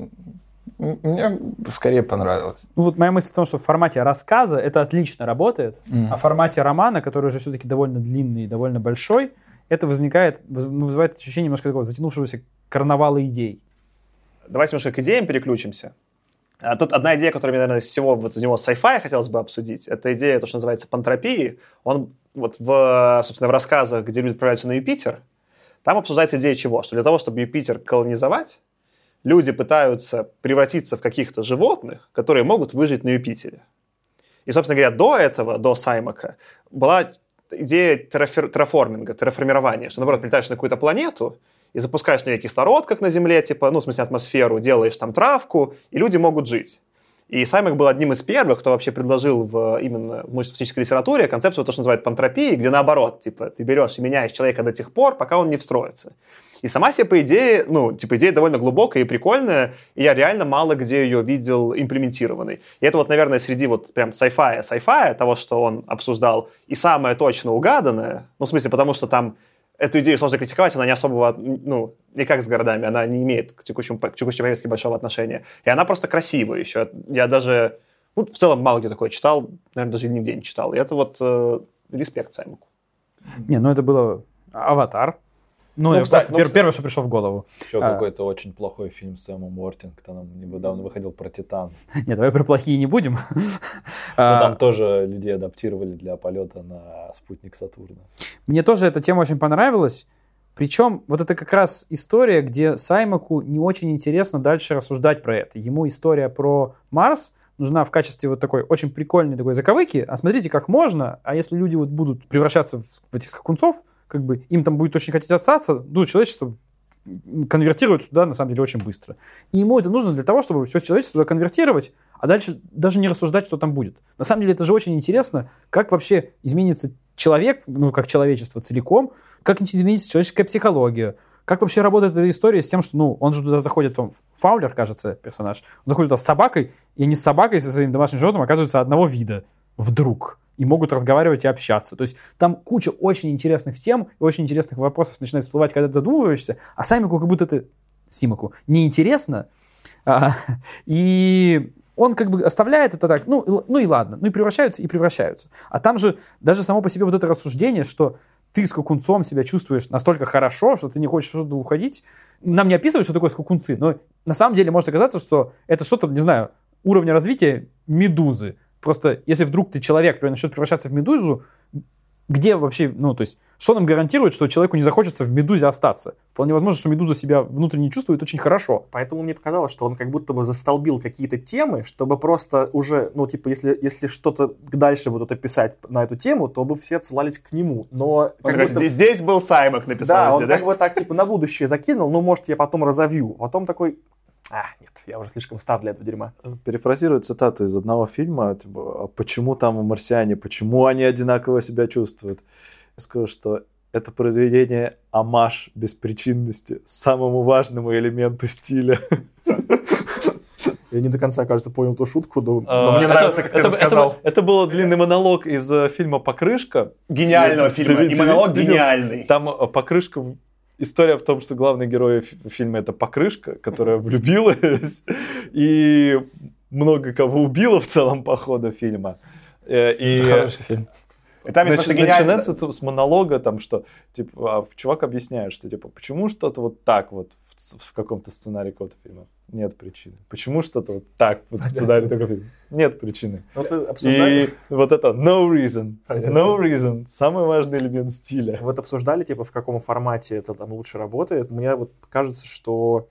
мне скорее понравилось. Ну, вот моя мысль в том, что в формате рассказа это отлично работает, mm. а в формате романа, который уже все-таки довольно длинный и довольно большой, это возникает, ну, вызывает ощущение немножко такого затянувшегося карнавала идей. Давайте немножко к идеям переключимся. А тут одна идея, которая мне, наверное, из всего вот из него sci-fi хотелось бы обсудить, это идея, то, что называется пантропией. Он вот в, собственно, в рассказах, где люди отправляются на Юпитер, там обсуждается идея чего? Что для того, чтобы Юпитер колонизовать, люди пытаются превратиться в каких-то животных, которые могут выжить на Юпитере. И, собственно говоря, до этого, до Саймака, была идея терраформинга, терраформирования, что, наоборот, прилетаешь на какую-то планету и запускаешь на ней кислород, как на Земле, типа, ну, в смысле, атмосферу, делаешь там травку, и люди могут жить. И Саймак был одним из первых, кто вообще предложил в, именно в научно-физической литературе концепцию, то, что называют пантропией, где наоборот, типа, ты берешь и меняешь человека до тех пор, пока он не встроится. И сама себе, по идее, ну, типа, идея довольно глубокая и прикольная, и я реально мало где ее видел имплементированной. И это вот, наверное, среди вот прям sci-fi, sci-fi, того, что он обсуждал, и самое точно угаданное, ну, в смысле, потому что там эту идею сложно критиковать, она не особого, ну, не как с городами, она не имеет к, текущему, к текущей повестке большого отношения. И она просто красивая еще. Я даже, ну, в целом мало где такое читал, наверное, даже нигде не читал. И это вот э, респект Саймуку. Не, ну это было «Аватар», ну, ну кстати, ну, пер, первое, что пришло в голову. Еще а... какой-то очень плохой фильм с Сэмом Уортингтоном недавно выходил про Титан. Нет, давай про плохие не будем. Ну, там тоже людей адаптировали для полета на спутник Сатурна. Мне тоже эта тема очень понравилась. Причем вот это как раз история, где Саймаку не очень интересно дальше рассуждать про это. Ему история про Марс нужна в качестве вот такой очень прикольной такой заковыки. А смотрите, как можно, а если люди вот будут превращаться в, в этих скакунцов, как бы им там будет очень хотеть остаться, ну, человечество конвертирует сюда, на самом деле, очень быстро. И ему это нужно для того, чтобы все человечество туда конвертировать, а дальше даже не рассуждать, что там будет. На самом деле, это же очень интересно, как вообще изменится человек, ну, как человечество целиком, как изменится человеческая психология, как вообще работает эта история с тем, что, ну, он же туда заходит, он Фаулер, кажется, персонаж, он заходит туда с собакой, и они с собакой, со своим домашним животным оказываются одного вида. Вдруг и могут разговаривать и общаться. То есть там куча очень интересных тем и очень интересных вопросов начинает всплывать, когда ты задумываешься, а Саймику как будто это Симаку неинтересно. А, и он как бы оставляет это так, ну, ну и ладно, ну и превращаются, и превращаются. А там же даже само по себе вот это рассуждение, что ты с кукунцом себя чувствуешь настолько хорошо, что ты не хочешь оттуда уходить. Нам не описывают, что такое скакунцы, но на самом деле может оказаться, что это что-то, не знаю, уровня развития медузы. Просто если вдруг ты человек, который начнет превращаться в медузу, где вообще, ну, то есть, что нам гарантирует, что человеку не захочется в медузе остаться? Вполне возможно, что медуза себя внутренне чувствует очень хорошо. Поэтому мне показалось, что он как будто бы застолбил какие-то темы, чтобы просто уже, ну, типа, если, если что-то дальше будут описать на эту тему, то бы все отсылались к нему. Но... Как будто... здесь, здесь был Саймак написал да, везде, он да? как бы так, типа, на будущее закинул, ну, может, я потом разовью. Потом такой, а, нет, я уже слишком стар для этого дерьма. Перефразирую цитату из одного фильма, типа, «А почему там марсиане, почему они одинаково себя чувствуют. Я скажу, что это произведение амаш беспричинности самому важному элементу стиля. Я не до конца, кажется, понял ту шутку, но, но мне это, нравится, как это, ты рассказал. Это, это был длинный монолог из э, фильма «Покрышка». Гениального фильма. И монолог гениальный. Там э, «Покрышка» история в том, что главный герой фильма это покрышка, которая влюбилась и много кого убила в целом по ходу фильма. Э, и... Хороший фильм. И там Нач, начинается с монолога, там, что типа, а чувак объясняет, что типа, почему что-то вот так вот в, в каком-то сценарии какого-то фильма. Нет причины. Почему что-то вот так вот в сценарии такого фильма? Нет причины. Вот И вот это no reason. No reason. Самый важный элемент стиля. Вот обсуждали, типа, в каком формате это там лучше работает. Мне вот кажется, что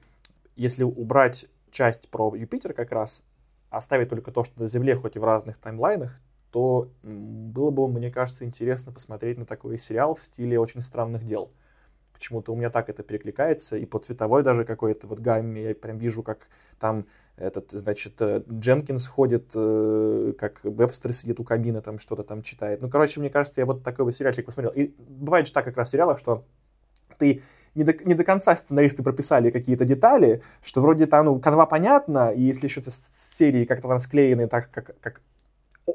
если убрать часть про Юпитер как раз, оставить только то, что на Земле, хоть и в разных таймлайнах, то было бы, мне кажется, интересно посмотреть на такой сериал в стиле «Очень странных дел». Почему-то у меня так это перекликается, и по цветовой даже какой-то вот гамме я прям вижу, как там этот, значит, э, Дженкинс ходит, э, как Вебстер сидит у камина, там что-то там читает. Ну, короче, мне кажется, я вот такой вот сериальчик посмотрел. И бывает же так как раз в сериалах, что ты не до, не до конца сценаристы прописали какие-то детали, что вроде там, ну, канва понятна, и если еще серии как-то там склеены так, как, как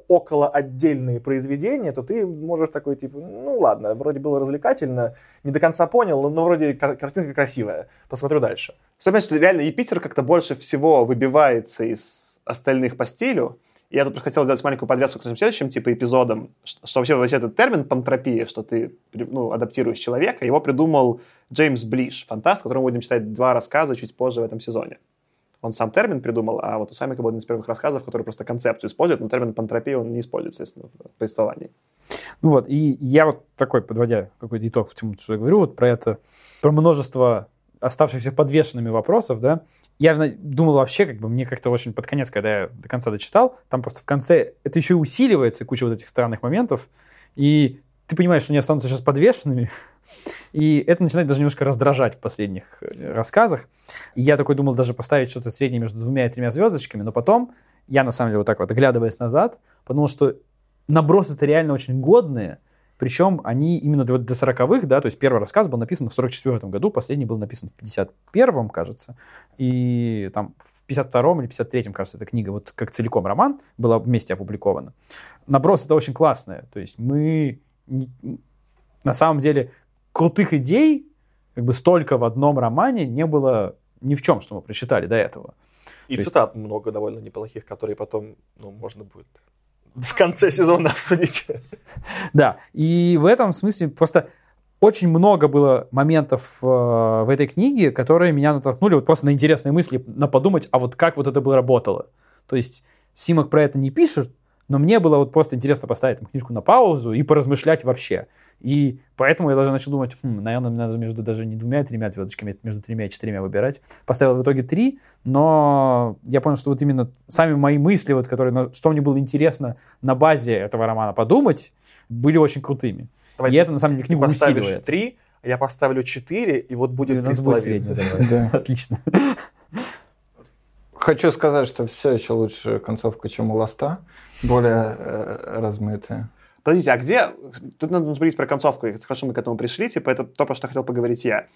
около отдельные произведения, то ты можешь такой, типа, ну ладно, вроде было развлекательно, не до конца понял, но, вроде кар- картинка красивая, посмотрю дальше. Что, реально Юпитер как-то больше всего выбивается из остальных по стилю. И я тут хотел сделать маленькую подвеску к нашим следующим типа эпизодам, что, что вообще, вообще этот термин пантропия, что ты ну, адаптируешь человека, его придумал Джеймс Блиш, фантаст, которому будем читать два рассказа чуть позже в этом сезоне. Он сам термин придумал, а вот у Самика был один из первых рассказов, который просто концепцию использует, но термин пантропия он не используется, естественно, в повествовании. Ну вот, и я вот такой, подводя какой-то итог всему, что я говорю, вот про это, про множество оставшихся подвешенными вопросов, да, я думал вообще, как бы, мне как-то очень под конец, когда я до конца дочитал, там просто в конце это еще и усиливается, куча вот этих странных моментов, и ты понимаешь, что они останутся сейчас подвешенными, и это начинает даже немножко раздражать в последних э, рассказах. И я такой думал даже поставить что-то среднее между двумя и тремя звездочками, но потом я, на самом деле, вот так вот, оглядываясь назад, подумал, что набросы-то реально очень годные, причем они именно до, 40-х, да, то есть первый рассказ был написан в 44-м году, последний был написан в 51-м, кажется, и там в 52-м или 53-м, кажется, эта книга, вот как целиком роман, была вместе опубликована. Набросы это очень классные, то есть мы на самом деле крутых идей как бы столько в одном романе не было ни в чем, что мы прочитали до этого. И То есть- цитат много довольно неплохих, которые потом, ну, можно будет в конце сезона обсудить. Да, и в этом смысле просто очень много было моментов э, в этой книге, которые меня натолкнули вот просто на интересные мысли, на подумать, а вот как вот это бы работало. То есть Симок про это не пишет, но мне было вот просто интересно поставить там, книжку на паузу и поразмышлять вообще. И поэтому я даже начал думать, хм, наверное, мне надо между даже не двумя и тремя звездочками, а между тремя и четырьмя выбирать. Поставил в итоге три, но я понял, что вот именно сами мои мысли, вот, которые, что мне было интересно на базе этого романа подумать, были очень крутыми. Давай и это, на самом деле, книгу поставишь усиливает. три, я поставлю четыре, и вот будет у три нас с будет половиной. средний, давай. Да. Отлично. Хочу сказать, что все еще лучше концовка, чем у Ласта. Более э, размытая. Подождите, а где... Тут надо говорить про концовку. и Хорошо, мы к этому пришли. Типа, это то, про что хотел поговорить я.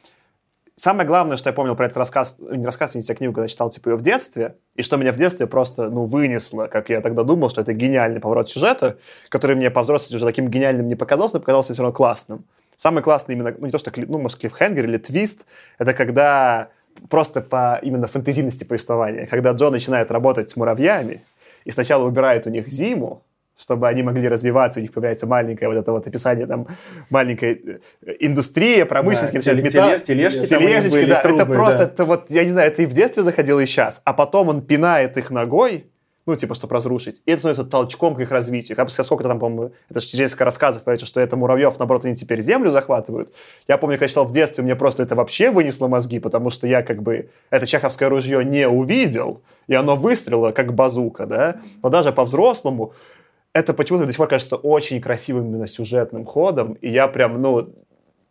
Самое главное, что я помнил про этот рассказ, э, не рассказ, не книгу, когда читал типа ее в детстве, и что меня в детстве просто, ну, вынесло, как я тогда думал, что это гениальный поворот сюжета, который мне по взрослости уже таким гениальным не показался, но показался все равно классным. Самый классный именно, ну, не то, что, ну, может, клиффхенгер или твист, это когда просто по именно фэнтезийности повествования, когда Джо начинает работать с муравьями, и сначала убирает у них зиму, чтобы они могли развиваться, у них появляется маленькое вот это вот описание, там, маленькая э, индустрия, промышленность, Да, начинает металл- теле- тележки тележечки, да, это трубы, просто, да. это вот, я не знаю, это и в детстве заходило, и сейчас, а потом он пинает их ногой, ну, типа, чтобы разрушить, и это становится толчком к их развитию. Как бы сколько-то там, по-моему, это же несколько рассказов, понимаете, что это муравьев, наоборот, они теперь землю захватывают. Я помню, когда читал в детстве, мне просто это вообще вынесло мозги, потому что я как бы это чеховское ружье не увидел, и оно выстрелило, как базука, да, но даже по-взрослому это почему-то до сих пор кажется очень красивым именно сюжетным ходом, и я прям, ну,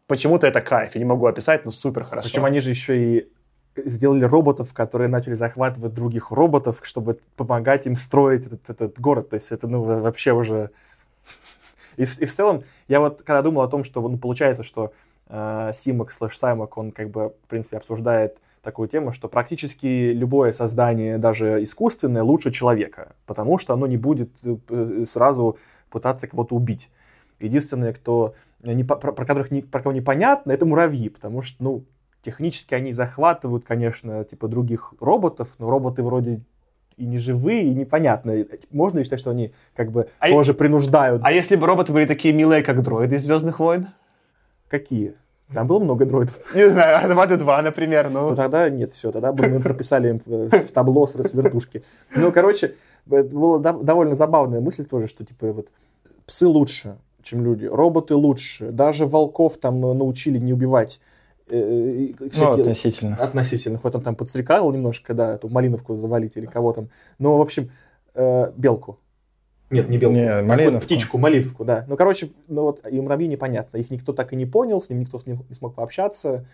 почему-то это кайф, я не могу описать, но супер хорошо. Причем они же еще и сделали роботов, которые начали захватывать других роботов, чтобы помогать им строить этот, этот город. То есть это, ну, вообще уже... И, и в целом, я вот когда думал о том, что, ну, получается, что э, Симок слэш Саймок, он как бы, в принципе, обсуждает такую тему, что практически любое создание, даже искусственное, лучше человека, потому что оно не будет э, сразу пытаться кого-то убить. Единственное, кто не, про, про которых не, про кого непонятно, это муравьи, потому что, ну, технически они захватывают, конечно, типа других роботов, но роботы вроде и не живые, и непонятно. Можно ли считать, что они как бы А тоже принуждают? А если бы роботы были такие милые, как дроиды из «Звездных войн»? Какие? Там было много дроидов. Не знаю, Армады 2, например, Ну, ну... тогда нет, все, тогда бы мы прописали им в, в табло с вертушки. Ну, короче, это была до- довольно забавная мысль тоже, что, типа, вот, псы лучше, чем люди, роботы лучше, даже волков там э, научили не убивать. Э, и Ну, относительно. Относительно. Хоть он там подстрекал немножко, да, эту малиновку завалить или кого там. Но, в общем, э, белку. Нет, не белку. Не, Какую-то малиновку. птичку, малиновку, да. Ну, короче, ну вот и муравьи непонятно. Их никто так и не понял, с ним никто с ним не смог пообщаться.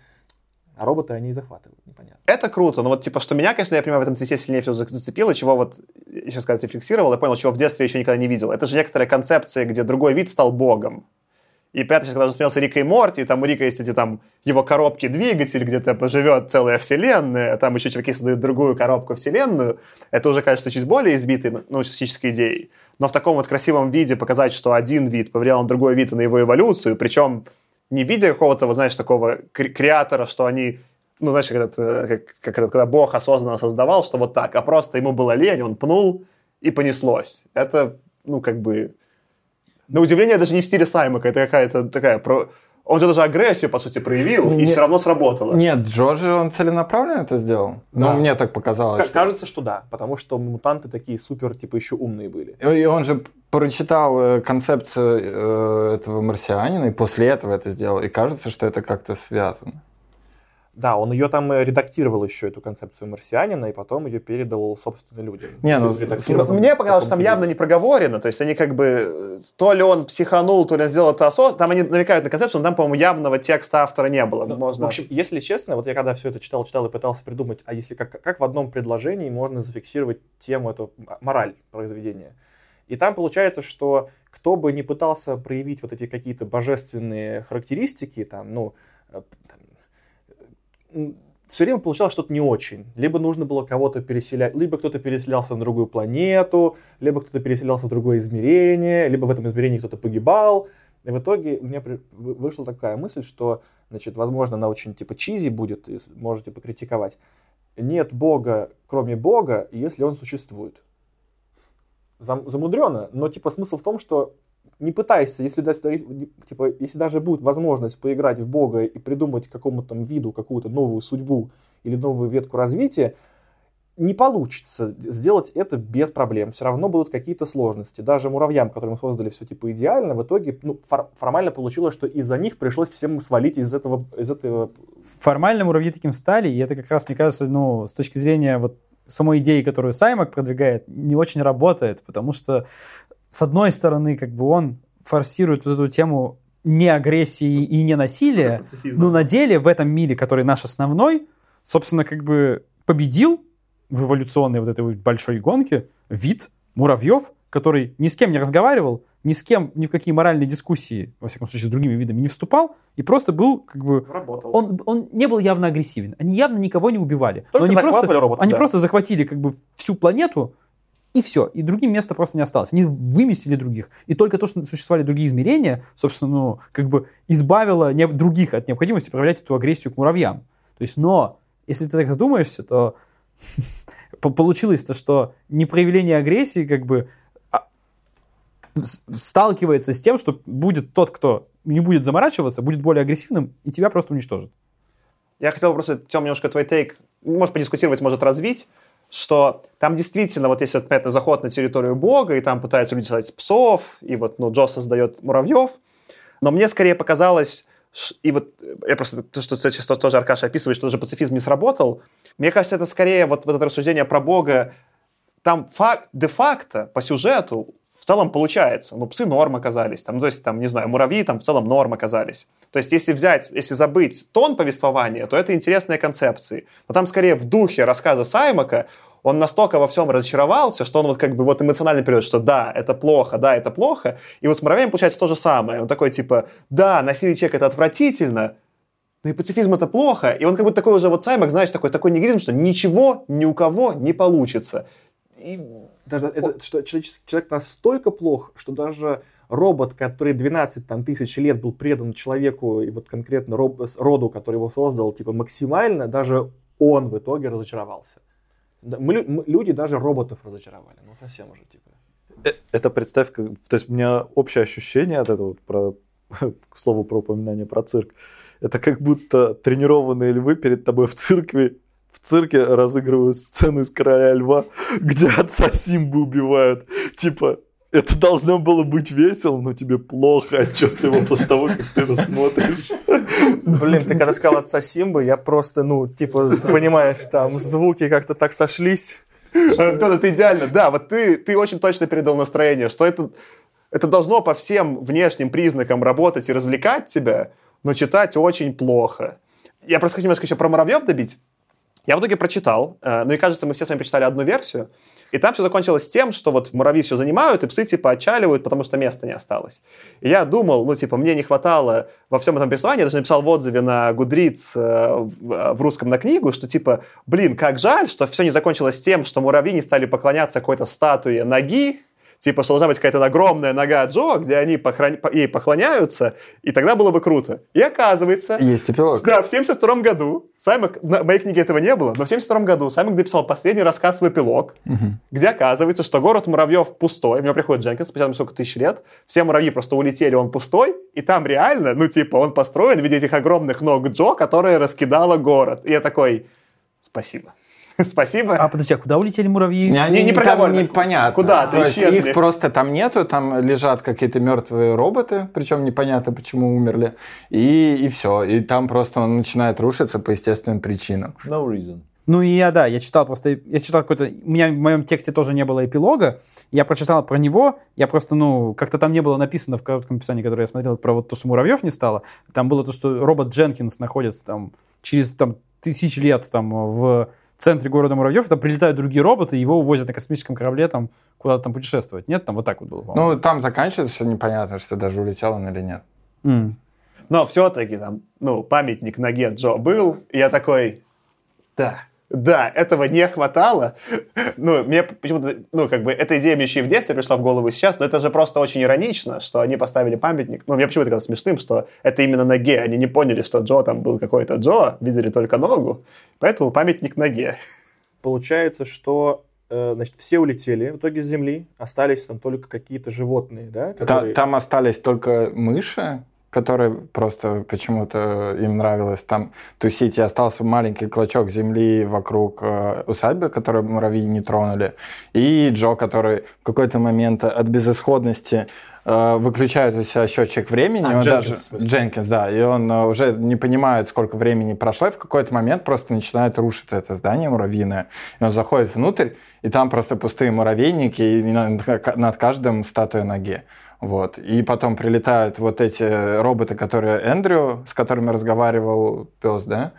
А роботы они и захватывают, непонятно. Это круто, но вот типа, что меня, конечно, я понимаю, в этом твите сильнее всего за- зацепило, чего вот, я сейчас сказать, рефлексировал, я понял, чего в детстве еще никогда не видел. Это же некоторая концепция, где другой вид стал богом. И понятно, что когда он смотрелся Рика и Морти, и там у Рика есть эти там его коробки двигатель, где-то поживет целая вселенная, а там еще чуваки создают другую коробку вселенную. Это уже кажется чуть более избитой ну, физической идеей. Но в таком вот красивом виде показать, что один вид повлиял на другой вид и на его эволюцию, причем не в виде какого-то, вот знаешь, такого кре- креатора, что они ну, знаешь, как, э, как, как когда Бог осознанно создавал, что вот так, а просто ему было лень, он пнул, и понеслось. Это, ну, как бы... На удивление, даже не в стиле Саймака, это какая-то такая... Про... Он же даже агрессию, по сути, проявил, и Не- все равно сработало. Нет, Джорджи, он целенаправленно это сделал. Да. Ну, мне так показалось. Ка- что- Кажется, что да, потому что мутанты такие супер, типа, еще умные были. И он же прочитал э, концепцию э, этого марсианина, и после этого это сделал. И кажется, что это как-то связано. Да, он ее там э, редактировал еще, эту концепцию марсианина, и потом ее передал, собственно, людям. Не, ну, Редактировал Мне показалось, что там явно не проговорено, то есть они как бы, э, то ли он психанул, то ли он сделал это осознанно, там они намекают на концепцию, но там, по-моему, явного текста автора не было. Ну, Можно... В общем, если честно, вот я когда все это читал, читал и пытался придумать, а если как, как в одном предложении можно зафиксировать тему, эту м- мораль произведения. И там получается, что кто бы не пытался проявить вот эти какие-то божественные характеристики, там, ну, все время получалось что-то не очень. Либо нужно было кого-то переселять, либо кто-то переселялся на другую планету, либо кто-то переселялся в другое измерение, либо в этом измерении кто-то погибал. И в итоге у меня при- вы- вышла такая мысль, что, значит, возможно, она очень типа чизи будет, и можете покритиковать. Нет Бога, кроме Бога, если он существует. Зам- замудренно, но типа смысл в том, что не пытайся, если, типа, если даже будет возможность поиграть в Бога и придумать какому-то там виду какую-то новую судьбу или новую ветку развития, не получится сделать это без проблем. Все равно будут какие-то сложности. Даже муравьям, которым создали все типа идеально, в итоге ну, фор- формально получилось, что из-за них пришлось всем свалить из этого, из этого Формально муравьи таким стали, и это как раз, мне кажется, ну, с точки зрения вот самой идеи, которую Саймак продвигает, не очень работает, потому что, с одной стороны, как бы он форсирует вот эту тему не агрессии и не насилия, но на деле в этом мире, который наш основной, собственно, как бы победил в эволюционной вот этой большой гонке вид муравьев, который ни с кем не разговаривал, ни с кем, ни в какие моральные дискуссии, во всяком случае, с другими видами не вступал, и просто был, как бы, Работал. он, он не был явно агрессивен. Они явно никого не убивали. Только Но они просто, роботов, они да. просто захватили как бы всю планету, и все. И другим места просто не осталось. Они выместили других. И только то, что существовали другие измерения, собственно, ну, как бы избавило не- других от необходимости проявлять эту агрессию к муравьям. То есть, но, если ты так задумаешься, то по- получилось то, что непроявление агрессии как бы а, сталкивается с тем, что будет тот, кто не будет заморачиваться, будет более агрессивным, и тебя просто уничтожит. Я хотел просто, Тем, немножко твой тейк, может, подискутировать, может, развить, что там действительно, вот если это заход на территорию Бога, и там пытаются люди создать псов, и вот, ну, Джо создает муравьев, но мне скорее показалось, и вот э, я просто, то, что ты сейчас тоже, Аркаша, описываешь, что даже пацифизм не сработал, мне кажется, это скорее вот, вот это рассуждение про Бога, там факт, де-факто по сюжету в целом получается. Ну, псы норм оказались, там, ну, то есть, там, не знаю, муравьи там в целом норм оказались. То есть, если взять, если забыть тон повествования, то это интересные концепции. Но там скорее в духе рассказа Саймака он настолько во всем разочаровался, что он вот как бы вот эмоционально период, что да, это плохо, да, это плохо. И вот с муравьями получается то же самое. Он такой типа, да, насилие человека это отвратительно, но и пацифизм это плохо. И он как будто такой уже вот Саймак, знаешь, такой, такой нигилизм, что ничего ни у кого не получится. И Даже это, что человек настолько плох, что даже робот, который 12 там, тысяч лет был предан человеку и вот конкретно роб- роду, который его создал, типа максимально, даже он в итоге разочаровался. Мы мы- люди даже роботов разочаровали. Ну, совсем уже, типа. Э, Это представь, как, то есть у меня общее ощущение от этого, про, к слову про упоминание про цирк, это как будто тренированные львы перед тобой в цирке, в цирке разыгрывают сцену из «Короля льва», где отца Симбы убивают. Типа, это должно было быть весело, но тебе плохо отчетливо после того, как ты это смотришь. Блин, ты когда сказал отца Симбы, я просто, ну, типа, понимаешь, там звуки как-то так сошлись. Антон, это идеально. Да, вот ты, ты очень точно передал настроение, что это, это должно по всем внешним признакам работать и развлекать тебя, но читать очень плохо. Я просто хочу немножко еще про муравьев добить. Я в итоге прочитал, э, ну и кажется, мы все с вами прочитали одну версию, и там все закончилось тем, что вот муравьи все занимают, и псы типа отчаливают, потому что места не осталось. И я думал, ну типа мне не хватало во всем этом повествовании, я даже написал в отзыве на Goodreads э, в русском на книгу, что типа, блин, как жаль, что все не закончилось тем, что муравьи не стали поклоняться какой-то статуе ноги, типа, что должна быть какая-то огромная нога Джо, где они похран... ей поклоняются, и тогда было бы круто. И оказывается... Есть эпилог. Да, в 72 году, Саймак, в моей книге этого не было, но в 72 году Саймак написал последний рассказ в эпилог, Мгм. где оказывается, что город муравьев пустой. В него приходит Дженкинс спустя там сколько тысяч лет. Все муравьи просто улетели, он пустой. И там реально, ну типа, он построен в виде этих огромных ног Джо, которая раскидала город. И я такой, спасибо. Спасибо. А подожди, а куда улетели муравьи? Не, они Не- не проговорено. непонятно. Куда? То Ты есть исчезли. их просто там нету, там лежат какие-то мертвые роботы, причем непонятно, почему умерли. И, и все. И там просто он начинает рушиться по естественным причинам. No reason. Ну и я, да, я читал просто, я читал какой-то, у меня в моем тексте тоже не было эпилога, я прочитал про него, я просто, ну, как-то там не было написано в коротком описании, которое я смотрел, про вот то, что муравьев не стало, там было то, что робот Дженкинс находится там через там тысячи лет там в центре города муравьев, там прилетают другие роботы, его увозят на космическом корабле там куда-то там путешествовать. Нет, там вот так вот было, по-моему. Ну, там заканчивается все непонятно, что даже улетел он или нет. М. Но все-таки там, ну, памятник ноге Джо был. И я такой, да, да, этого не хватало. Ну, мне почему-то, ну, как бы, эта идея мне еще и в детстве пришла в голову сейчас, но это же просто очень иронично, что они поставили памятник. Ну, мне почему-то казалось смешным, что это именно ноге. Они не поняли, что Джо там был какой-то Джо, видели только ногу, поэтому памятник ноге. Получается, что э, значит, все улетели в итоге с Земли, остались там только какие-то животные, да? Которые- там остались только мыши, которые просто почему-то им нравилось там тусить, и остался маленький клочок земли вокруг э, усадьбы, которую муравьи не тронули, и Джо, который в какой-то момент от безысходности э, выключает у себя счетчик времени, А, он Дженкинс, даже. Дженкинс, да, и он э, уже не понимает, сколько времени прошло, и в какой-то момент просто начинает рушиться это здание муравьиное, и он заходит внутрь, и там просто пустые муравейники, и над над каждым статуя ноги. Вот. И потом прилетают вот эти роботы, которые Эндрю, с которыми разговаривал пес, да,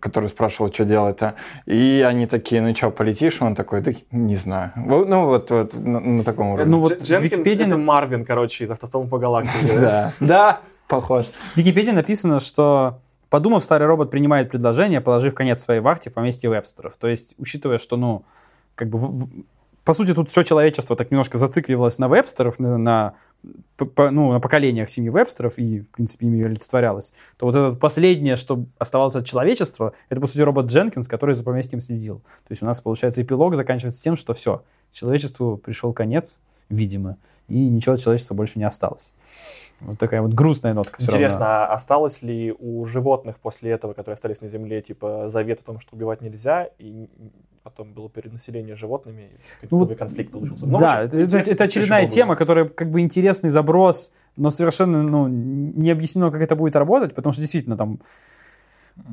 который спрашивал, что делать-то. И они такие, ну что, полетишь? Он такой, да не знаю. Ну вот, вот на, на таком уровне. Ну, вот Дженкинс Википедия- это Марвин, короче, из автостома по галактике. да? Да, да, похож. В Википедии написано, что подумав, старый робот принимает предложение, положив конец своей вахте в поместье Вебстеров. То есть, учитывая, что, ну, как бы, в- в- по сути, тут все человечество так немножко зацикливалось на Вебстеров, на, на, п- п- ну, на поколениях семьи Вебстеров, и, в принципе, ими олицетворялось, то вот это последнее, что оставалось от человечества, это, по сути, робот Дженкинс, который за поместьем следил. То есть у нас, получается, эпилог заканчивается тем, что все, человечеству пришел конец, видимо, и ничего от человечества больше не осталось. Вот такая вот грустная нотка всё равно. Интересно, а осталось ли у животных после этого, которые остались на Земле, типа завет о том, что убивать нельзя, и потом было перенаселение животными, и Ну вот- новый конфликт получился? В да, общем, это, это- это очередная тема, было. которая как бы интересный заброс, но совершенно ну, не объяснено, как это будет работать, потому что действительно там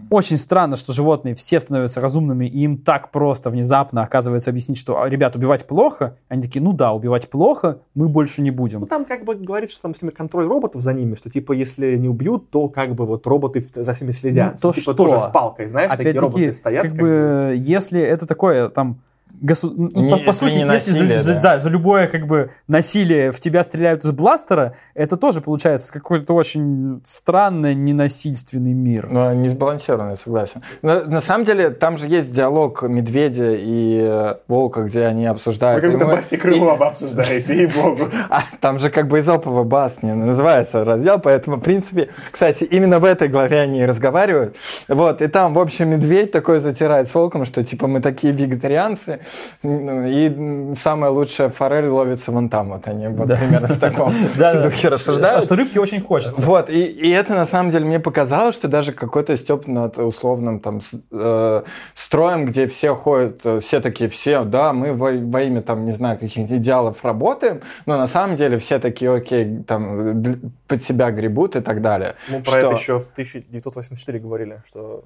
очень странно, что животные все становятся разумными, и им так просто внезапно оказывается объяснить, что, «А, ребят, убивать плохо. Они такие, ну да, убивать плохо, мы больше не Ну, будем. там как бы говорит, что там если контроль роботов за ними, что типа если не убьют, то как бы вот роботы за всеми следят. Ну, то типа что? тоже с палкой, знаешь, такие Опять-таки, роботы стоят. как, бы, если это такое, там, госу- ну, Не- по, сути, не если за- насилие, за, да. да, за любое как бы насилие в тебя стреляют из бластера, это тоже получается какой-то очень странный ненасильственный мир. Но не сбалансированный, согласен. На, на самом деле, там же есть диалог медведя и э, волка, где они Вы обсуждают. как будто И мы- басни Крылова обсуждаете, ей-богу. А, там же как бы изоповая басня называется раздел, поэтому, в принципе, кстати, именно в этой главе они и разговаривают. Вот, и там, в общем, медведь такой затирает с волком, что, типа, мы такие вегетарианцы, ну, и самая лучшая форель ловится вон там, вот они вот Да. примерно в таком духе А рассуждают. что рыбки очень хочется. Вот, и, и это на самом деле мне показалось, что даже какой-то степ над условным там э, строем, где все ходят, э, все такие, все, да, мы во, во имя там, не знаю, каких-то идеалов работаем, но на самом деле все такие, окей, там, под себя гребут и так далее. Мы про Что? это еще в 1984 говорили, что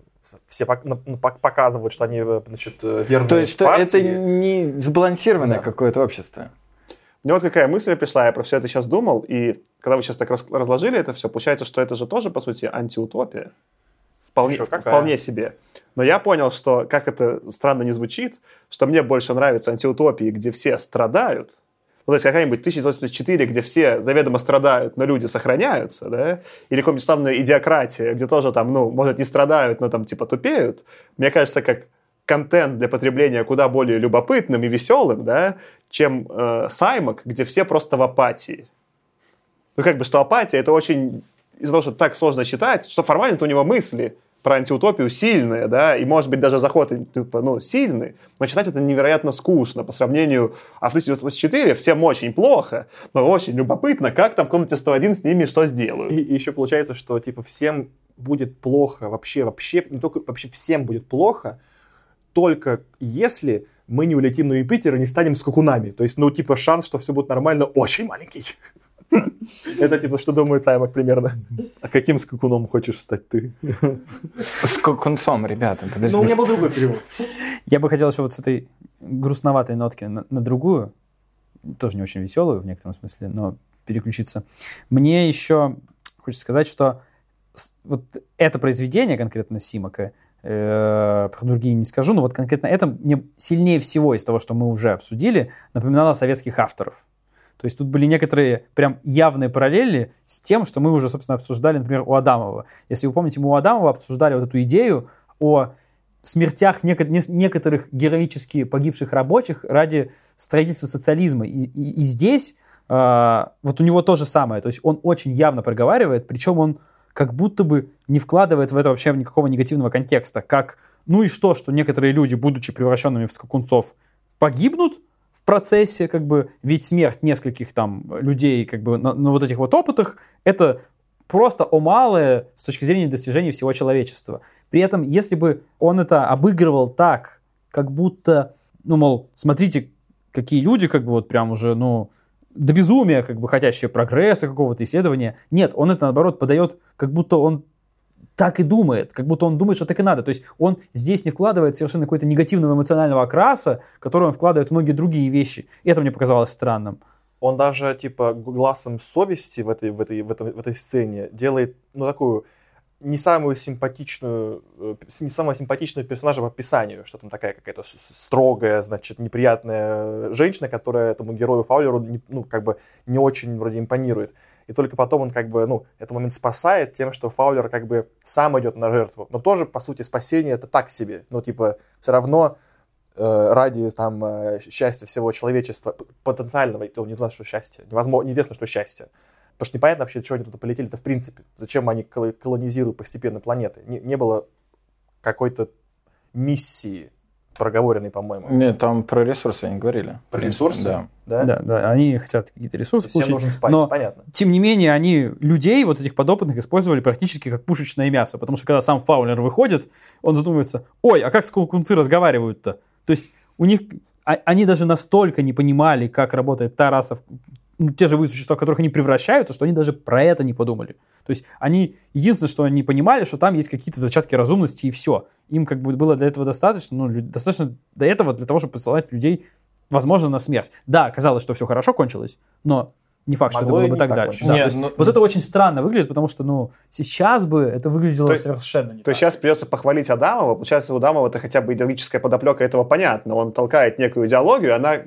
все ну, пок- показывают, что они, э, значит, э, верные То есть, что партии. это не сбалансированное Да. какое-то общество. Мне вот какая мысль пришла, я про все это сейчас думал, и когда вы сейчас так разложили это все, получается, что это же тоже, по сути, антиутопия. Вполне, Еще какая? вполне себе. Но я понял, что, как это странно не звучит, что мне больше нравятся антиутопии, где все страдают, ну, то есть какая-нибудь 1984, где все заведомо страдают, но люди сохраняются, да, или какая-нибудь славная идиократия, где тоже там, ну, может, не страдают, но там типа тупеют. Мне кажется, как контент для потребления куда более любопытным и веселым, да, чем э, Саймак, где все просто в апатии. Ну, как бы, что апатия, это очень... Из-за того, что так сложно читать, что формально-то у него мысли про антиутопию сильные, да, и, может быть, даже заход, типа, ну, сильный, но читать это невероятно скучно по сравнению... А в 1984 всем очень плохо, но очень любопытно, как там в комнате 101 с ними что сделают. И, и еще получается, что типа всем будет плохо, вообще, вообще, не только вообще всем будет плохо, только если мы не улетим на Юпитер и не станем скакунами. То есть, ну, типа, шанс, что все будет нормально, очень маленький. Это типа, что думает Саймак примерно. А каким скакуном хочешь стать ты? С, с концом, ребята, подождите. Ну, у меня был другой перевод. Я бы хотел еще вот с этой грустноватой нотки на, на другую, тоже не очень веселую в некотором смысле, но переключиться. Мне еще хочется сказать, что вот это произведение конкретно Симака, про другие не скажу, но вот конкретно это мне сильнее всего из того, что мы уже обсудили, напоминало советских авторов. То есть тут были некоторые прям явные параллели с тем, что мы уже, собственно, обсуждали, например, у Адамова. Если вы помните, мы у Адамова обсуждали вот эту идею о смертях неко- не- некоторых героически погибших рабочих ради строительства социализма. И, и- и здесь а, вот у него то же самое. То есть он очень явно проговаривает, причем он как будто бы не вкладывает в это вообще никакого негативного контекста. Как, ну и что, что некоторые люди, будучи превращенными в скакунцов, погибнут в процессе, как бы, ведь смерть нескольких там людей, как бы, на, на вот этих вот опытах, это просто о малое с точки зрения достижений всего человечества. При этом, если бы он это обыгрывал так, как будто, ну, мол, смотрите, какие люди, как бы, вот прям уже, ну, до безумия, как бы, хотящие прогресса какого-то исследования. Нет, он это, наоборот, подает, как будто он так и думает, как будто он думает, что так и надо. То есть он здесь не вкладывает совершенно какой-то негативного эмоционального окраса, который он вкладывает в многие другие вещи. И это мне показалось странным. Он даже, типа, глазом совести в этой, в этой, в этой, в этой сцене делает, ну, такую не самую симпатичную, э, не самого симпатичного персонажа по описанию, что там такая какая-то строгая, значит, неприятная женщина, которая этому герою Фаулеру, ну, как бы не очень вроде импонирует. И только потом он, как бы, ну, этот момент спасает тем, что Фаулер, как бы, сам идет на жертву. Но тоже, по сути, спасение это так себе. Ну, типа, все равно э, ради там э, счастья всего человечества потенциального, то не знаю, что счастье, невозможно, неизвестно, что счастье. Потому что непонятно вообще, чего они туда полетели-то в принципе. Зачем они коло- колонизируют постепенно планеты. Не, не было какой-то миссии проговоренной, по-моему. Нет, там про ресурсы они говорили. Про ресурсы? Да. Да? Да, да, они хотят какие-то ресурсы Всем получить. нужен спайс, но- понятно. Тем не менее, они людей, вот этих подопытных, использовали практически как пушечное мясо. Потому что когда сам Фаулер выходит, он задумывается, ой, а как скакунцы разговаривают-то? То есть у них, а- они даже настолько не понимали, как работает та раса, в- те живые существа, в которых они превращаются, что они даже про это не подумали. То есть они, единственное, что они понимали, что там есть какие-то зачатки разумности и все. Им как бы было для этого достаточно, ну, достаточно до этого для того, чтобы посылать людей, возможно, на смерть. Да, казалось, что все хорошо кончилось, но не факт, что это Могло было бы так так дальше. Да, Не, то есть ну- вот это очень странно выглядит, потому что, ну, сейчас бы это выглядело То совершенно не То есть сейчас придется похвалить Адамова. Получается, у Адамова это хотя бы идеологическая подоплека этого понятно. Он толкает некую идеологию, она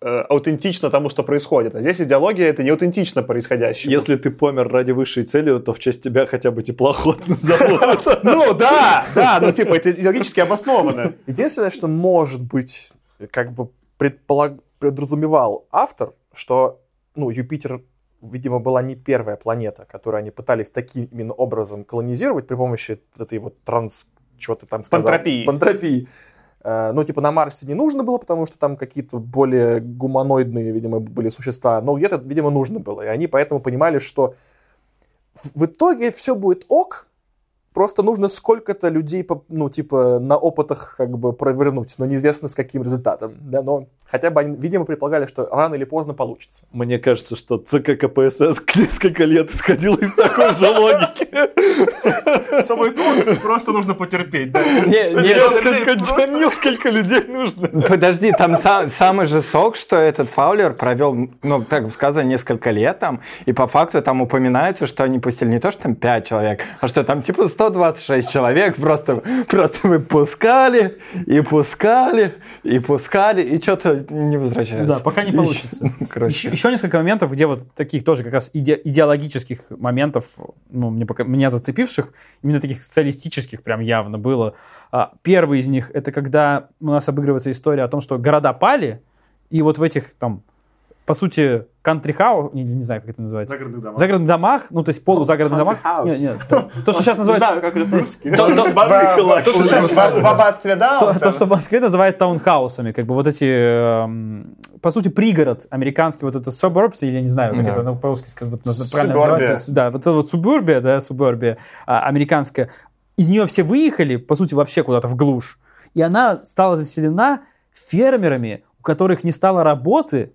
э, аутентична тому, что происходит. А здесь идеология это не аутентично происходящему. Если ты помер ради высшей цели, то в честь тебя хотя бы теплоход назовут. Ну да, да, ну типа это идеологически обосновано. Единственное, что может быть, как бы предполаг... предразумевал автор, что ну, Юпитер, видимо, была не первая планета, которую они пытались таким именно образом колонизировать при помощи вот этой вот транс... Чего ты там сказал? Пантропии. Пантропии. Э, Ну, типа, на Марсе не нужно было, потому что там какие-то более гуманоидные, видимо, были существа, но где-то, видимо, нужно было. И они поэтому понимали, что в в итоге все будет ок, Просто нужно сколько-то людей, ну, типа, на опытах как бы провернуть, но неизвестно с каким результатом. Да, но хотя бы они, видимо, предполагали, что рано или поздно получится. Мне кажется, что ЦК КПСС несколько лет исходил из такой же логики. Самое ну, просто нужно потерпеть, да. Не, не, Несколько несколько людей нужно. Подожди, там са- самый же сок, что этот Фаулер провел, ну, так сказано, несколько лет там, и по факту там упоминается, что они пустили не то, что там 5 человек, а что там типа 126 человек просто, просто выпускали, и пускали, и пускали, и что-то не возвращается. Да, пока не получится. Короче. Еще, еще несколько моментов, где вот таких тоже как раз иде- идеологических моментов, ну, мне пока, меня зацепивших, именно таких социалистических прям явно было. А, Первый из них, это когда у нас обыгрывается история о том, что города пали, и вот в этих там, по сути, кантри-хаус, не, не знаю, как это называется, Загородных домах. загородных домах, ну, то есть полузагородных домах. Нет, нет, то, то, что сейчас Не называется... знаю, как это по-русски. То- что сейчас- в- аббатстве, да? то, что в Москве называют таунхаусами, как бы вот эти, эм, по сути, пригород американский, вот это suburbs, или я не знаю, как это по-русски сказать, правильно называется. Да, вот это вот субурбия, да, субурбия а, американская. Из нее все выехали, по сути, вообще куда-то в глушь. И она стала заселена фермерами, у которых не стало работы,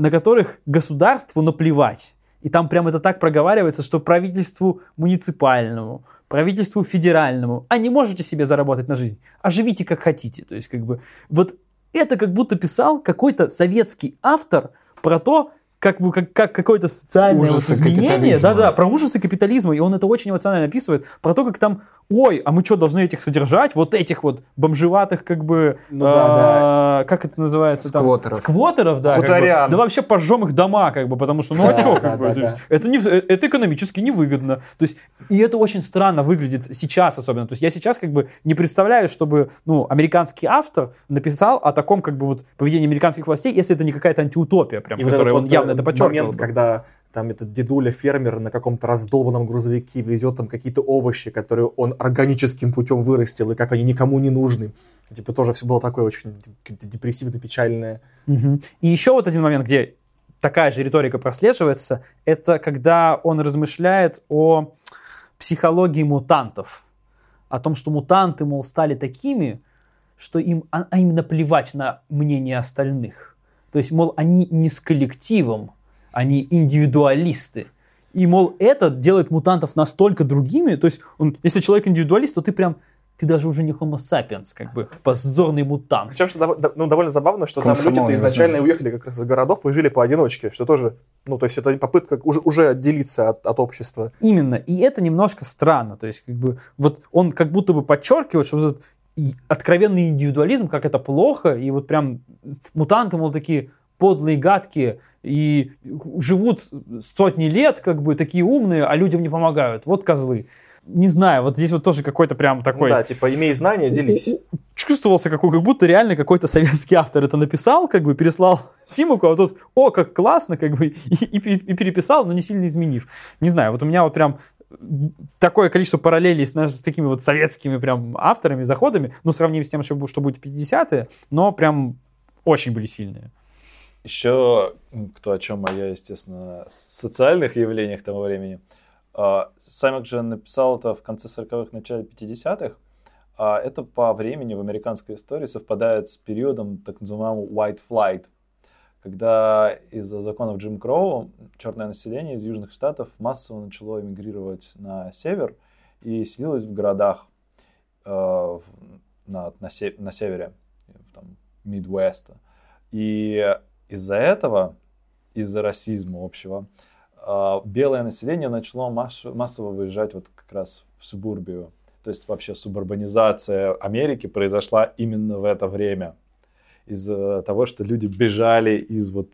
на которых государству наплевать. И там прям это так проговаривается, что правительству муниципальному, правительству федеральному, а не можете себе заработать на жизнь, а живите как хотите. То есть как бы вот это как будто писал какой-то советский автор про то, как бы как, как какое-то социальное вот Ужасы изменение, капитализма. да-да, про ужасы капитализма, и он это очень эмоционально описывает, про то, как там, ой, а мы что, должны этих содержать, вот этих вот бомжеватых, как бы, Ну да, а, как это называется там? Сквотеров. Сквотеров, да. как бы. Хуторян. да вообще пожжем их дома, как бы, потому что, ну а что, как бы, да. это, не, это экономически невыгодно. То есть, и это очень странно выглядит сейчас особенно. То есть я сейчас как бы не представляю, чтобы, ну, американский автор написал о таком, как бы, вот, поведении американских властей, если это не какая-то антиутопия, прям, И которая вот, явно э, это подчеркивал. момент, бы. когда там этот дедуля-фермер на каком-то раздолбанном грузовике везет там какие-то овощи, которые он органическим путем вырастил, и как они никому не нужны. Типа тоже все было такое очень депрессивно-печальное. Мгм. И еще вот один момент, где такая же риторика прослеживается, это когда он размышляет о психологии мутантов. О том, что мутанты, мол, стали такими, что им, а, а им наплевать на мнение остальных. То есть, мол, они не с коллективом, они индивидуалисты. И, мол, это делает мутантов настолько другими, то есть, он, если человек индивидуалист, то ты прям, ты даже уже не homo sapiens, как бы, позорный мутант. Причем, что ну, довольно забавно, что там Комсомол, люди-то не изначально уехали как раз из городов и жили поодиночке, что тоже, ну, то есть это попытка уже, уже отделиться от, от общества. Именно. И это немножко странно. То есть, как бы, вот он как будто бы подчеркивает, что вот этот откровенный индивидуализм, как это плохо, и вот прям мутанты, мол, такие подлые, гадкие, и живут сотни лет, как бы, такие умные, а людям не помогают. Вот козлы. Не знаю, вот здесь вот тоже какой-то прям Ну такой... да, типа, имей знания, делись. чувствовался, какой, как будто реально какой-то советский автор это написал, как бы переслал Симуку, а тут, о, как классно, как бы, и, и и переписал, но не сильно изменив. Не знаю, вот у меня вот прям такое количество параллелей с, с такими вот советскими прям авторами, заходами, ну, сравним с тем, что, что будет в 50-е, но прям очень были сильные. Еще, кто о чем, а я, естественно, социальных явлениях того времени. А, Саймак же написал это в конце 40-х, начале 50-х. А это по времени в американской истории совпадает с периодом так называемого white flight, когда из-за законов Джим Кроу черное население из южных штатов массово начало эмигрировать на север и селилось в городах в- на, на, се- на севере, там, Мидвеста. И из-за этого, из-за расизма общего, а, белое население начало массово выезжать вот как раз в субурбию. То есть вообще субурбанизация Америки произошла именно в это время. Из-за того, что люди бежали из вот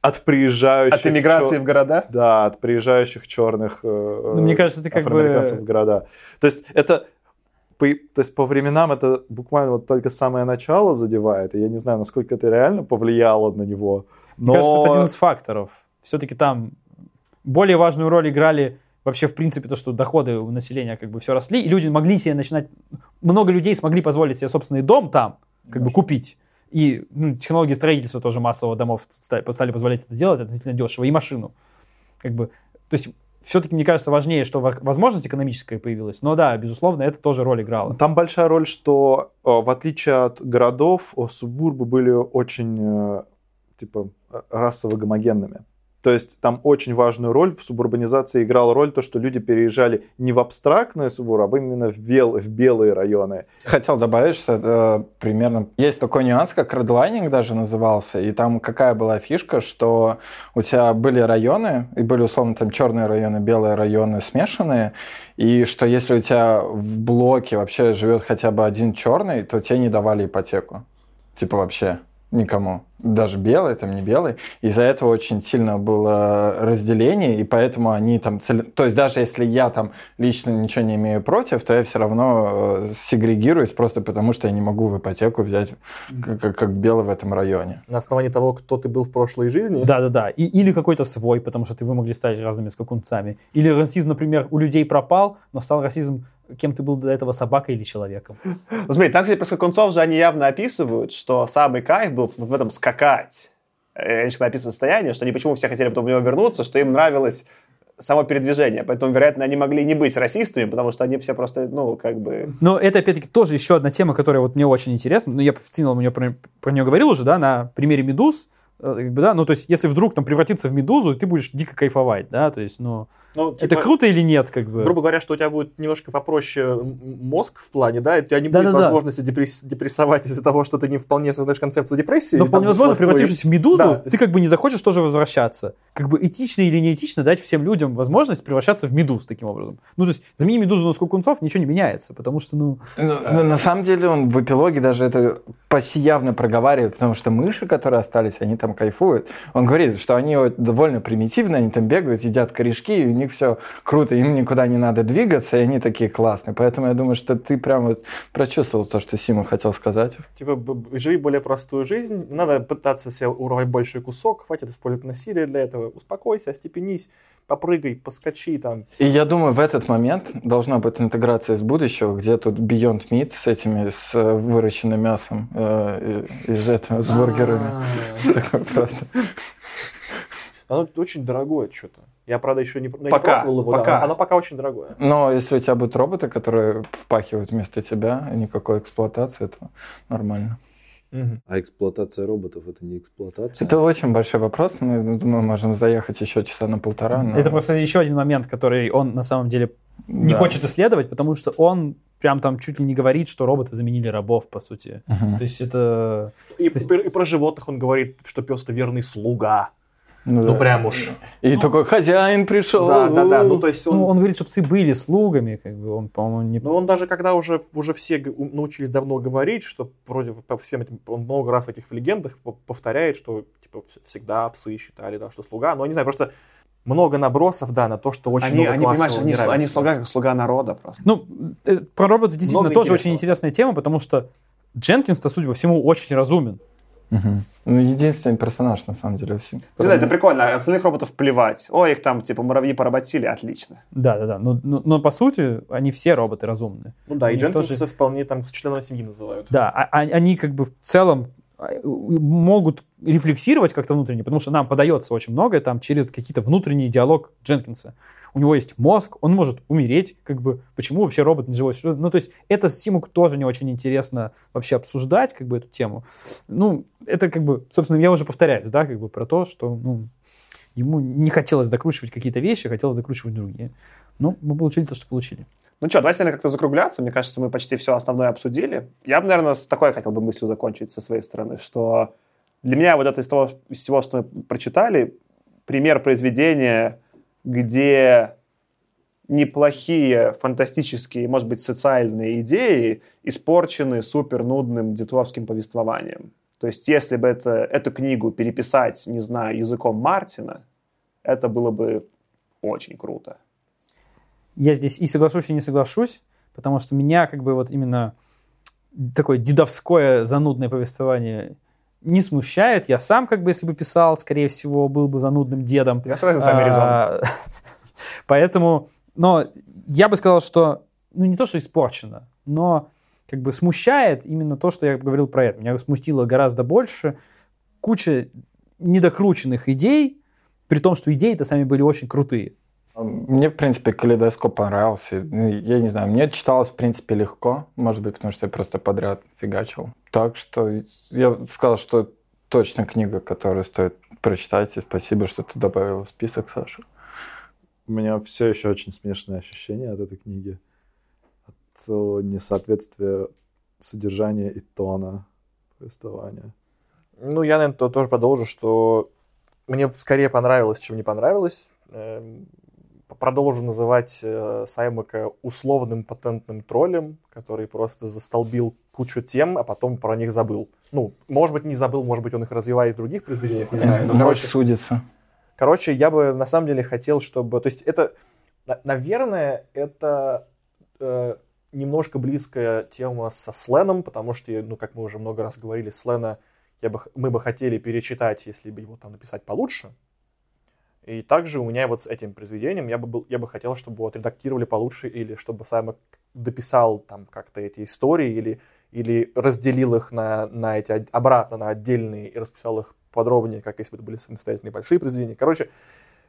от приезжающих... От иммиграции чер- в города? Да, от приезжающих черных э, Ну, мне кажется, это как бы- в города. То есть это по, то есть по временам это буквально вот только самое начало задевает, и я не знаю, насколько это реально повлияло на него. Но Мне кажется, это один из факторов. Все-таки там более важную роль играли вообще, в принципе, то, что доходы у населения как бы все росли, и люди могли себе начинать... Много людей смогли позволить себе собственный дом там, как бы купить. И ну, технологии строительства тоже массового домов ста- стали позволять это делать относительно дешево, и машину. Как бы, то есть все-таки, мне кажется, важнее, что во- возможность экономическая появилась. Но да, безусловно, это тоже роль играло. Там большая роль, что э, в отличие от городов, о, субурбы были очень э, типа э, расово гомогенными. То есть там очень важную роль в субурбанизации играла роль то, что люди переезжали не в абстрактные субурбы, а именно в, бел, в белые районы. Хотел добавить, что это примерно... Есть такой нюанс, как редлайнинг даже назывался, и там какая была фишка, что у тебя были районы, и были условно там черные районы, белые районы смешанные, и что если у тебя в блоке вообще живет хотя бы один черный, то тебе не давали ипотеку. Типа вообще никому. Даже белый, там не белый. Из-за этого очень сильно было разделение, и поэтому они там... Цели... То есть даже если я там лично ничего не имею против, то я все равно э, сегрегируюсь просто потому, что я не могу в ипотеку взять как, как белый в этом районе. На основании того, кто ты был в прошлой жизни. Да-да-да. И, или какой-то свой, потому что ты вы могли стать разными скакунцами. Или расизм, например, у людей пропал, но стал расизм кем ты был до этого, собакой или человеком. Ну, смотри, там, кстати, про скакунцов же они явно описывают, что самый кайф был в этом скакать. Они когда описывают состояние, что они почему все хотели потом в него вернуться, что им нравилось само передвижение. Поэтому, вероятно, они могли не быть расистами, потому что они все просто, ну, как бы... Но это, опять-таки, тоже еще одна тема, которая вот мне очень интересна. Ну, я в целом про, про нее говорил уже, да, на примере «Медуз». Как бы, да, ну, то есть, если вдруг там превратиться в медузу, ты будешь дико кайфовать, да, то есть, ну, Ну, это типа, круто или нет, как бы? Грубо говоря, что у тебя будет немножко попроще мозг в плане, да, и у тебя не будет Да-да-да. возможности депресс- депрессовать из-за того, что ты не вполне осознаешь концепцию депрессии. Но вполне возможно, свою- превратившись в медузу, Да, ты есть- как бы не захочешь тоже возвращаться. Как бы этично или неэтично дать всем людям возможность превращаться в медуз таким образом. Ну, то есть, замени медузу на скакунцов, ничего не меняется, потому что, ну, Ну, ну, на самом деле он в эпилоге даже это почти явно проговаривает, потому что мыши, которые остались, они там кайфуют. Он говорит, что они вот довольно примитивные, они там бегают, едят корешки, и у них все круто, им никуда не надо двигаться, и они такие классные. Поэтому я думаю, что ты прям вот прочувствовал то, что Сима хотел сказать. Типа, живи более простую жизнь, надо пытаться себе урвать большой кусок, хватит использовать насилие для этого. Успокойся, остепенись, попрыгай, поскочи там. И я думаю, в этот момент должна быть интеграция из будущего, где тут Beyond Meat с этими, с э, выращенным мясом э, из этого, с бургерами. Такой просто. Оно очень дорогое что-то. Я, правда, еще не, я не Пока, пробовал его. да, пока. оно пока очень дорогое. Но если у тебя будут роботы, которые впахивают вместо тебя, и никакой эксплуатации, то нормально. А эксплуатация роботов это не эксплуатация. Это очень большой вопрос. Мы, думаю, можем заехать еще часа на полтора. но- это просто еще один момент, который он на самом деле не Да. хочет исследовать, потому что он прям там чуть ли не говорит, что роботы заменили рабов, по сути. Мгм. То есть это... И, То есть- и про животных он говорит, что пес это верный слуга. Ну, Ну, да. прям уж. И такой хозяин пришел. Да, да, да. Ну, то есть он... Ну, он говорит, что псы были слугами, как бы он, по-моему, не... Но он даже когда уже, уже все научились давно говорить, что вроде по всем этим, он много раз в этих легендах по- повторяет, что типа вс- всегда псы считали, да, что слуга. Но не знаю, просто много набросов, да, на то, что очень Они, много они, понимаешь, они, сл- они слуга как слуга народа просто. Ну, э, про роботов действительно Много тоже очень интересного. интересная тема, потому что Дженкинс-то, судя по всему, очень разумен. Мгм. Ну, единственный персонаж, на самом деле, все. Не знаю, это прикольно, остальных роботов плевать. Ой, их там, типа, муравьи поработили, отлично. Да-да-да, но, но, но по сути они все роботы разумные. Ну да, и У них Дженкинса тоже- вполне там членом семьи называют. Да, а- а- они как бы в целом могут рефлексировать как-то внутренне, потому что нам подается очень многое там через какие-то внутренний диалог Дженкинса. У него есть мозг, он может умереть, как бы, почему вообще робот не живой? Ну, то есть, это Симук тоже не очень интересно вообще обсуждать, как бы, эту тему. Ну, это как бы, собственно, я уже повторяюсь, да, как бы, про то, что, ну, ему не хотелось докручивать какие-то вещи, хотелось докручивать другие. Ну, мы получили то, что получили. Ну что, давайте, наверное, как-то закругляться. Мне кажется, мы почти все основное обсудили. Я бы, наверное, с такой хотел бы мыслью закончить со своей стороны, что для меня вот это из, того, из всего, что мы прочитали, пример произведения, где неплохие фантастические, может быть, социальные идеи испорчены супер нудным детовским повествованием. То есть, если бы это, эту книгу переписать, не знаю, языком Мартина, это было бы очень круто. Я здесь и соглашусь, и не соглашусь, потому что меня как бы вот именно такое дедовское занудное повествование не смущает. Я сам как бы, если бы писал, скорее всего, был бы занудным дедом. Я согласен с вами, Резон. А, Поэтому, но я бы сказал, что, ну не то, что испорчено, но как бы смущает именно то, что я говорил про это. Меня смутило гораздо больше куча недокрученных идей, при том, что идеи-то сами были очень крутые. Мне, в принципе, калейдоскоп понравился. Ну, Я не знаю, мне читалось, в принципе, легко. Может быть, потому что я просто подряд фигачил. Так что я сказал, что точно книга, которую стоит прочитать. И спасибо, что ты добавил в список, Саша. У меня все еще очень смешанные ощущения от этой книги. От несоответствия содержания и тона повествования. Ну, я, наверное, тоже продолжу, что мне скорее понравилось, чем не понравилось. Продолжу называть э, Саймака условным патентным троллем, который просто застолбил кучу тем, а потом про них забыл. Ну, может быть, не забыл, может быть, он их развивает в других произведениях, не знаю. Но, короче, судится. Короче, я бы на самом деле хотел, чтобы... То есть это, на- наверное, это э, немножко близкая тема со Сленом, потому что, ну, как мы уже много раз говорили, Слена я бы, мы бы хотели перечитать, если бы его там написать получше. И также у меня вот с этим произведением я бы, был, я бы хотел, чтобы его отредактировали получше, или чтобы Саймак дописал там как-то эти истории, или, или разделил их на, на эти обратно на отдельные и расписал их подробнее, как если бы это были самостоятельные большие произведения. Короче,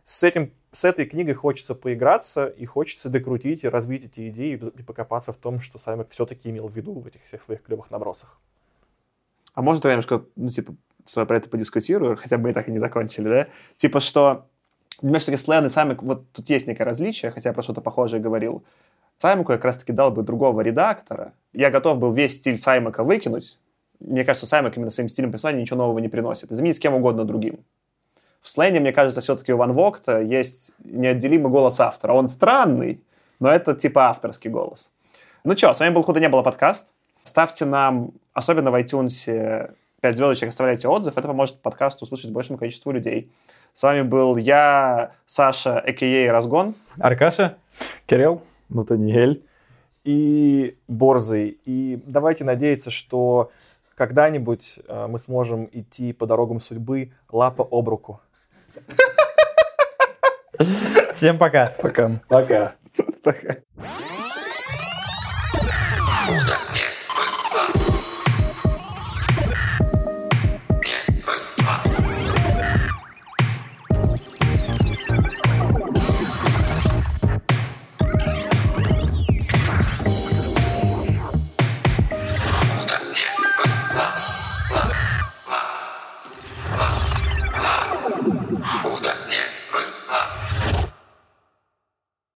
с, этим, с этой книгой хочется поиграться, и хочется докрутить и развить эти идеи, и покопаться в том, что Саймак все-таки имел в виду в этих всех своих клевых набросах. А может, я немножко, ну, типа, про это подискутирую, хотя бы и так и не закончили, да? Типа, что между таки Слен и Саймак, вот тут есть некое различие, хотя я про что-то похожее говорил. Саймаку я как раз-таки дал бы другого редактора. Я готов был весь стиль Саймака выкинуть. Мне кажется, Саймак именно своим стилем писания ничего нового не приносит. Заменить с кем угодно другим. В Слене, мне кажется, все-таки у Ван Вогта есть неотделимый голос автора. Он странный, но это типа авторский голос. Ну что, с вами был «Худо не было» подкаст. Ставьте нам, особенно в iTunes, 5 звездочек, оставляйте отзыв. Это поможет подкасту услышать большему количеству людей. С вами был я, Саша, а.к.а. Разгон. Аркаша? Кирилл? Натаниэль. и Борзый. И давайте надеяться, что когда-нибудь э, мы сможем идти по дорогам судьбы лапа об руку. Всем пока. Пока. Пока. Пока.